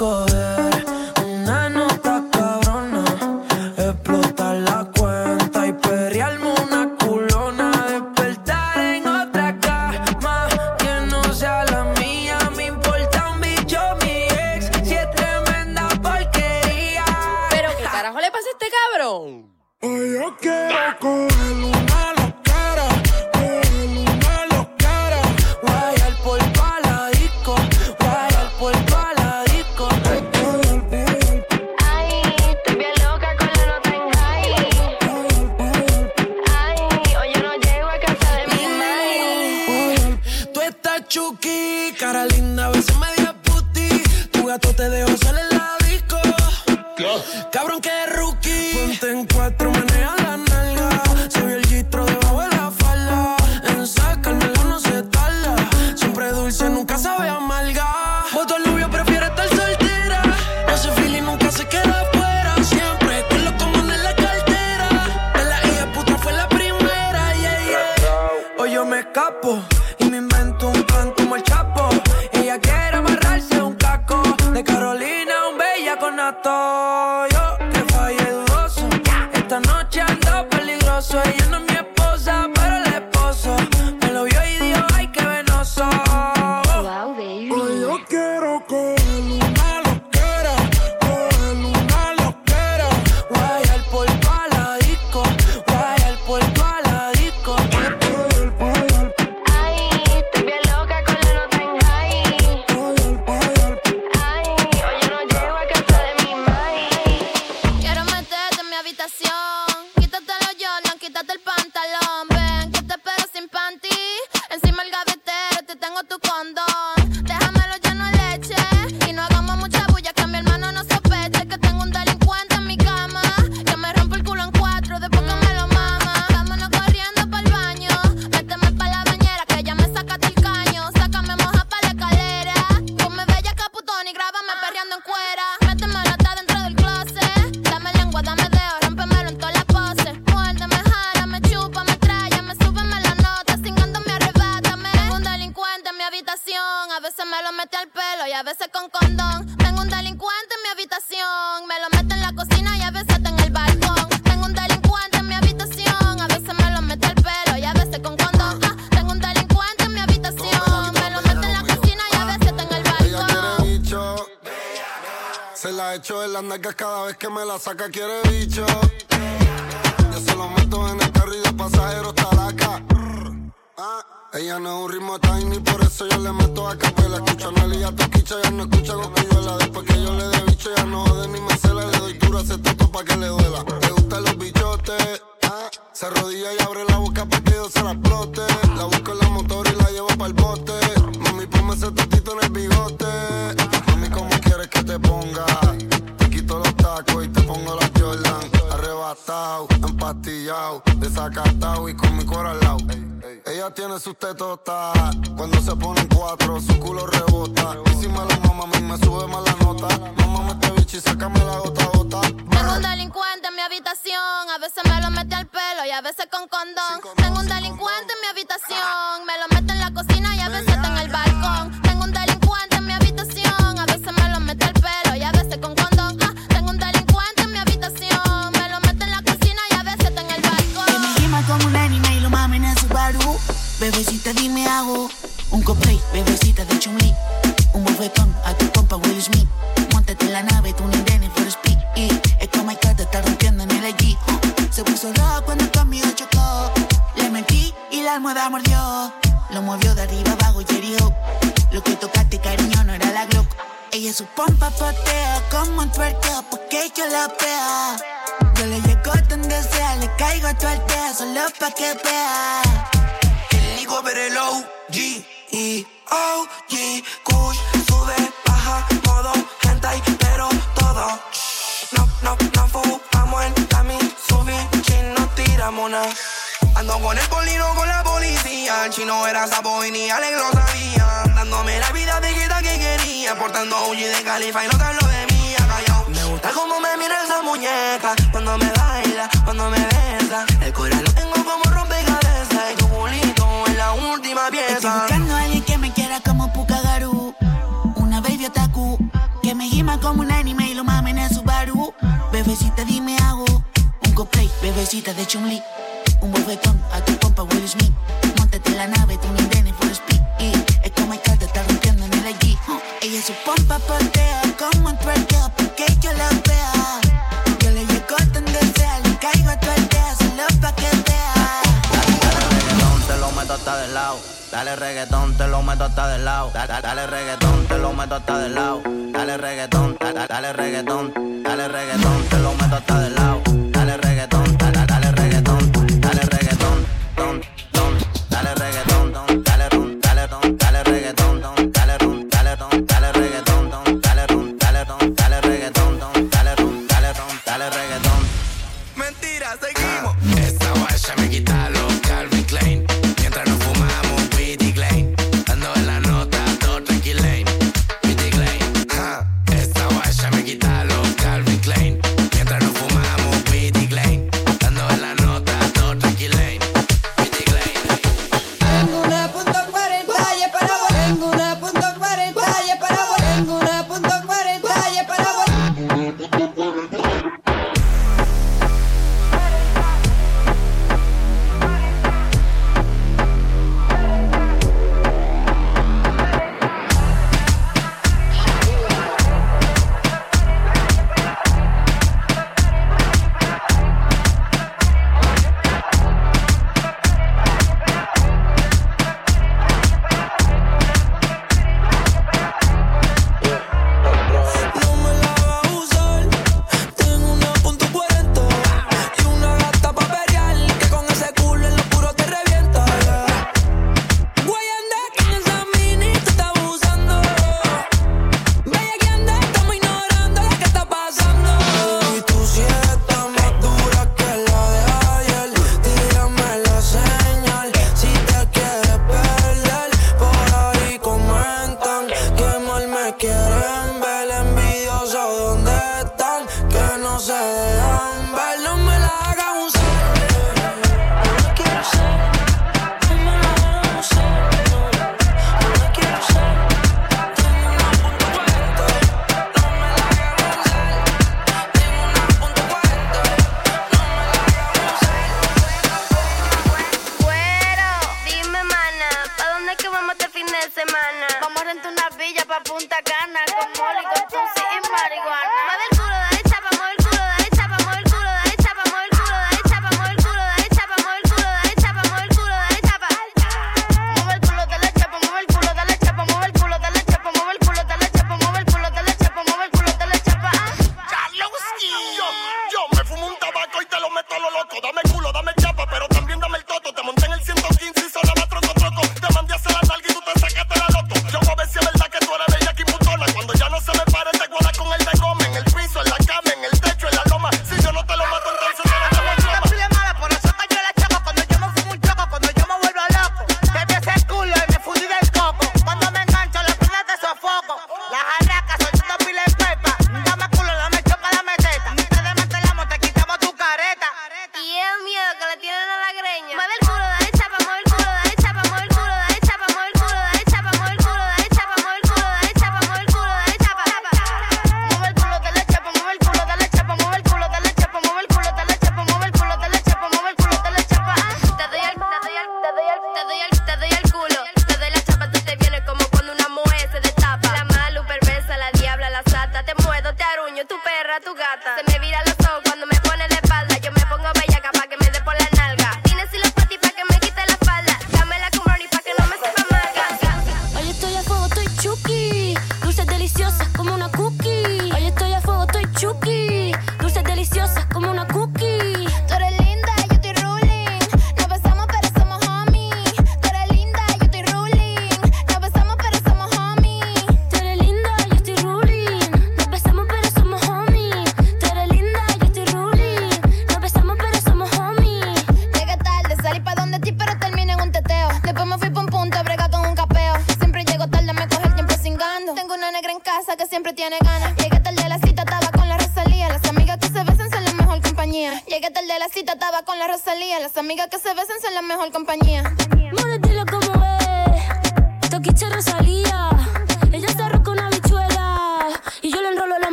puesto nueva mordió. Lo movió de arriba abajo y herió. Lo que tocaste, cariño, no era la Glock. Ella su pompa patea como un tuerteo porque yo la pea. Yo le llego donde sea, le caigo a tu solo pa' que vea. El higo ver el G E O Kush sube, baja, modo hentai, pero todo. No, no, no fumamos en Tami, subí, chin, no tiramos nada. Ando con el polino, con la policía. El chino era sapo y ni Alex lo sabía. Dándome la vida de quita que quería. Portando a de Califa y no de mí, callao. Me gusta cómo me mira esa muñeca. Cuando me baila, cuando me besa. El corazón lo tengo como rompecabezas. Y tu culito es la última pieza. Estoy buscando a alguien que me quiera como Pukagaru. Una baby otaku. Que me gima como un anime y lo mamen en su baru. Bebecita, dime hago. Un cosplay, bebecita de chumli un bofetón a tu compa Will Smith. Móntate en la nave, tú ni Denny for speed. Y es como el te está rompiendo en el allí. Oh, ella su pompa patea como un twerkeo porque yo la vea. Yo le llego donde sea, le caigo a tu aldea, solo pa' que vea. Te lo meto hasta del lado. Dale reggaetón, te lo meto hasta del lado. Dale, dale reggaetón, te lo meto hasta del lado. Dale reggaetón, dale, dale reggaetón, dale reggaetón, te lo meto hasta del lado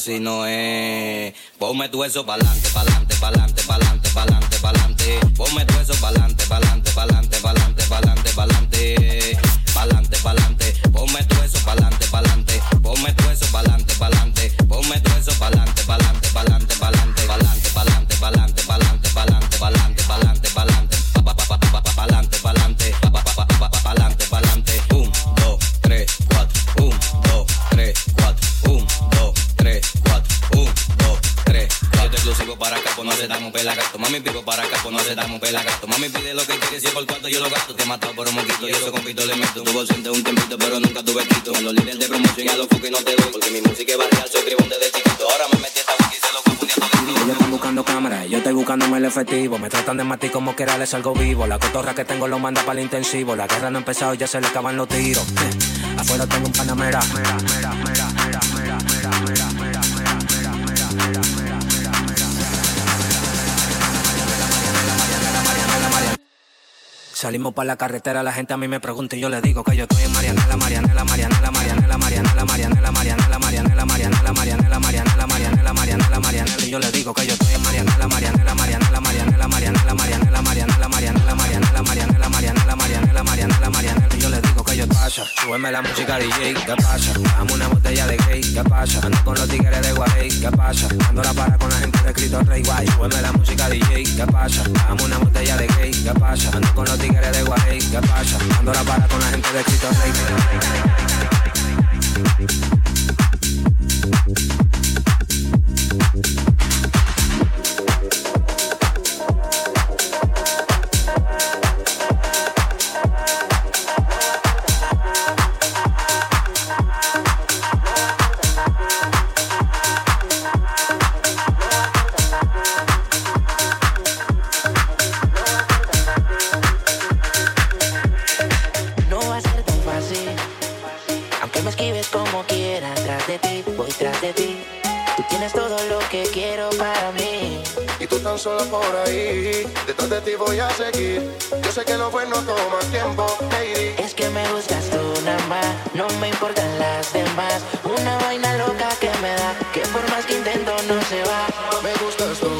así no es. Ponme tu eso pa'lante, pa'lante, pa'lante, pa'lante, pa'lante, pa'lante. Ponme tu eso pa'lante, pa'lante, pa'lante, pa'lante, pa'lante, pa'lante. Pa'lante, pa'lante. Ponme tu eso pa'lante, pa'lante. Ponme tu eso pa'lante. Mami, pico para acá, pues no te damos pelagato. Mami, pide lo que quieres, yo por cuarto yo lo gasto. Te he matado por un moquito, y eso compito le meto. Tuvo siente un tiempito, pero nunca tuve quito. A los líderes de promoción y a los fuki no te doy. Porque mi música es barrial, soy tribón desde chiquito. Ahora me metí esta wiki, se lo confundí a todo buscando cámara, yo estoy buscando el efectivo. Me tratan de matar como quiera, les salgo vivo. La cotorra que tengo lo manda para el intensivo. La guerra no ha empezado, ya se le acaban los tiros. *laughs* Afuera tengo un panamera. Mera, mera, mera. Salimos para la carretera, la gente a mí me pregunta y yo le digo que yo estoy en Marianela, Marianela, Marianela, Marianela, Marianela, Marianela, Marianela, Marianela, Marianela, Marianela, Marianela, Marianela, Marianela, Marianela, y yo le digo que yo estoy en Marianela, Marianela, Marianela, Marianela, Marianela, Marianela, Marianela, Marianela, Marianela, Marianela, Marianela, Marianela, Marianela, Marianela, yo pasa. Súbeme la música DJ, ¿qué pasa? Dame una botella de gay, ¿qué pasa? Ando con los tigres de Guay, ¿qué pasa? Ando la para con la gente de Cristo Rey, guay. Súbeme la música DJ, ¿qué pasa? Dame una botella de gay, ¿qué pasa? Ando con los tigres de Guay, ¿qué pasa? Ando la para con la gente de Cristo Rey. No que quiero para mí. Y tú tan sola por ahí, detrás de ti voy a seguir. Yo sé que lo bueno toma tiempo, lady. Es que me gustas tú nada más, no me importan las demás. Una vaina loca que me da, que por más que intento no se va. Me gustas tú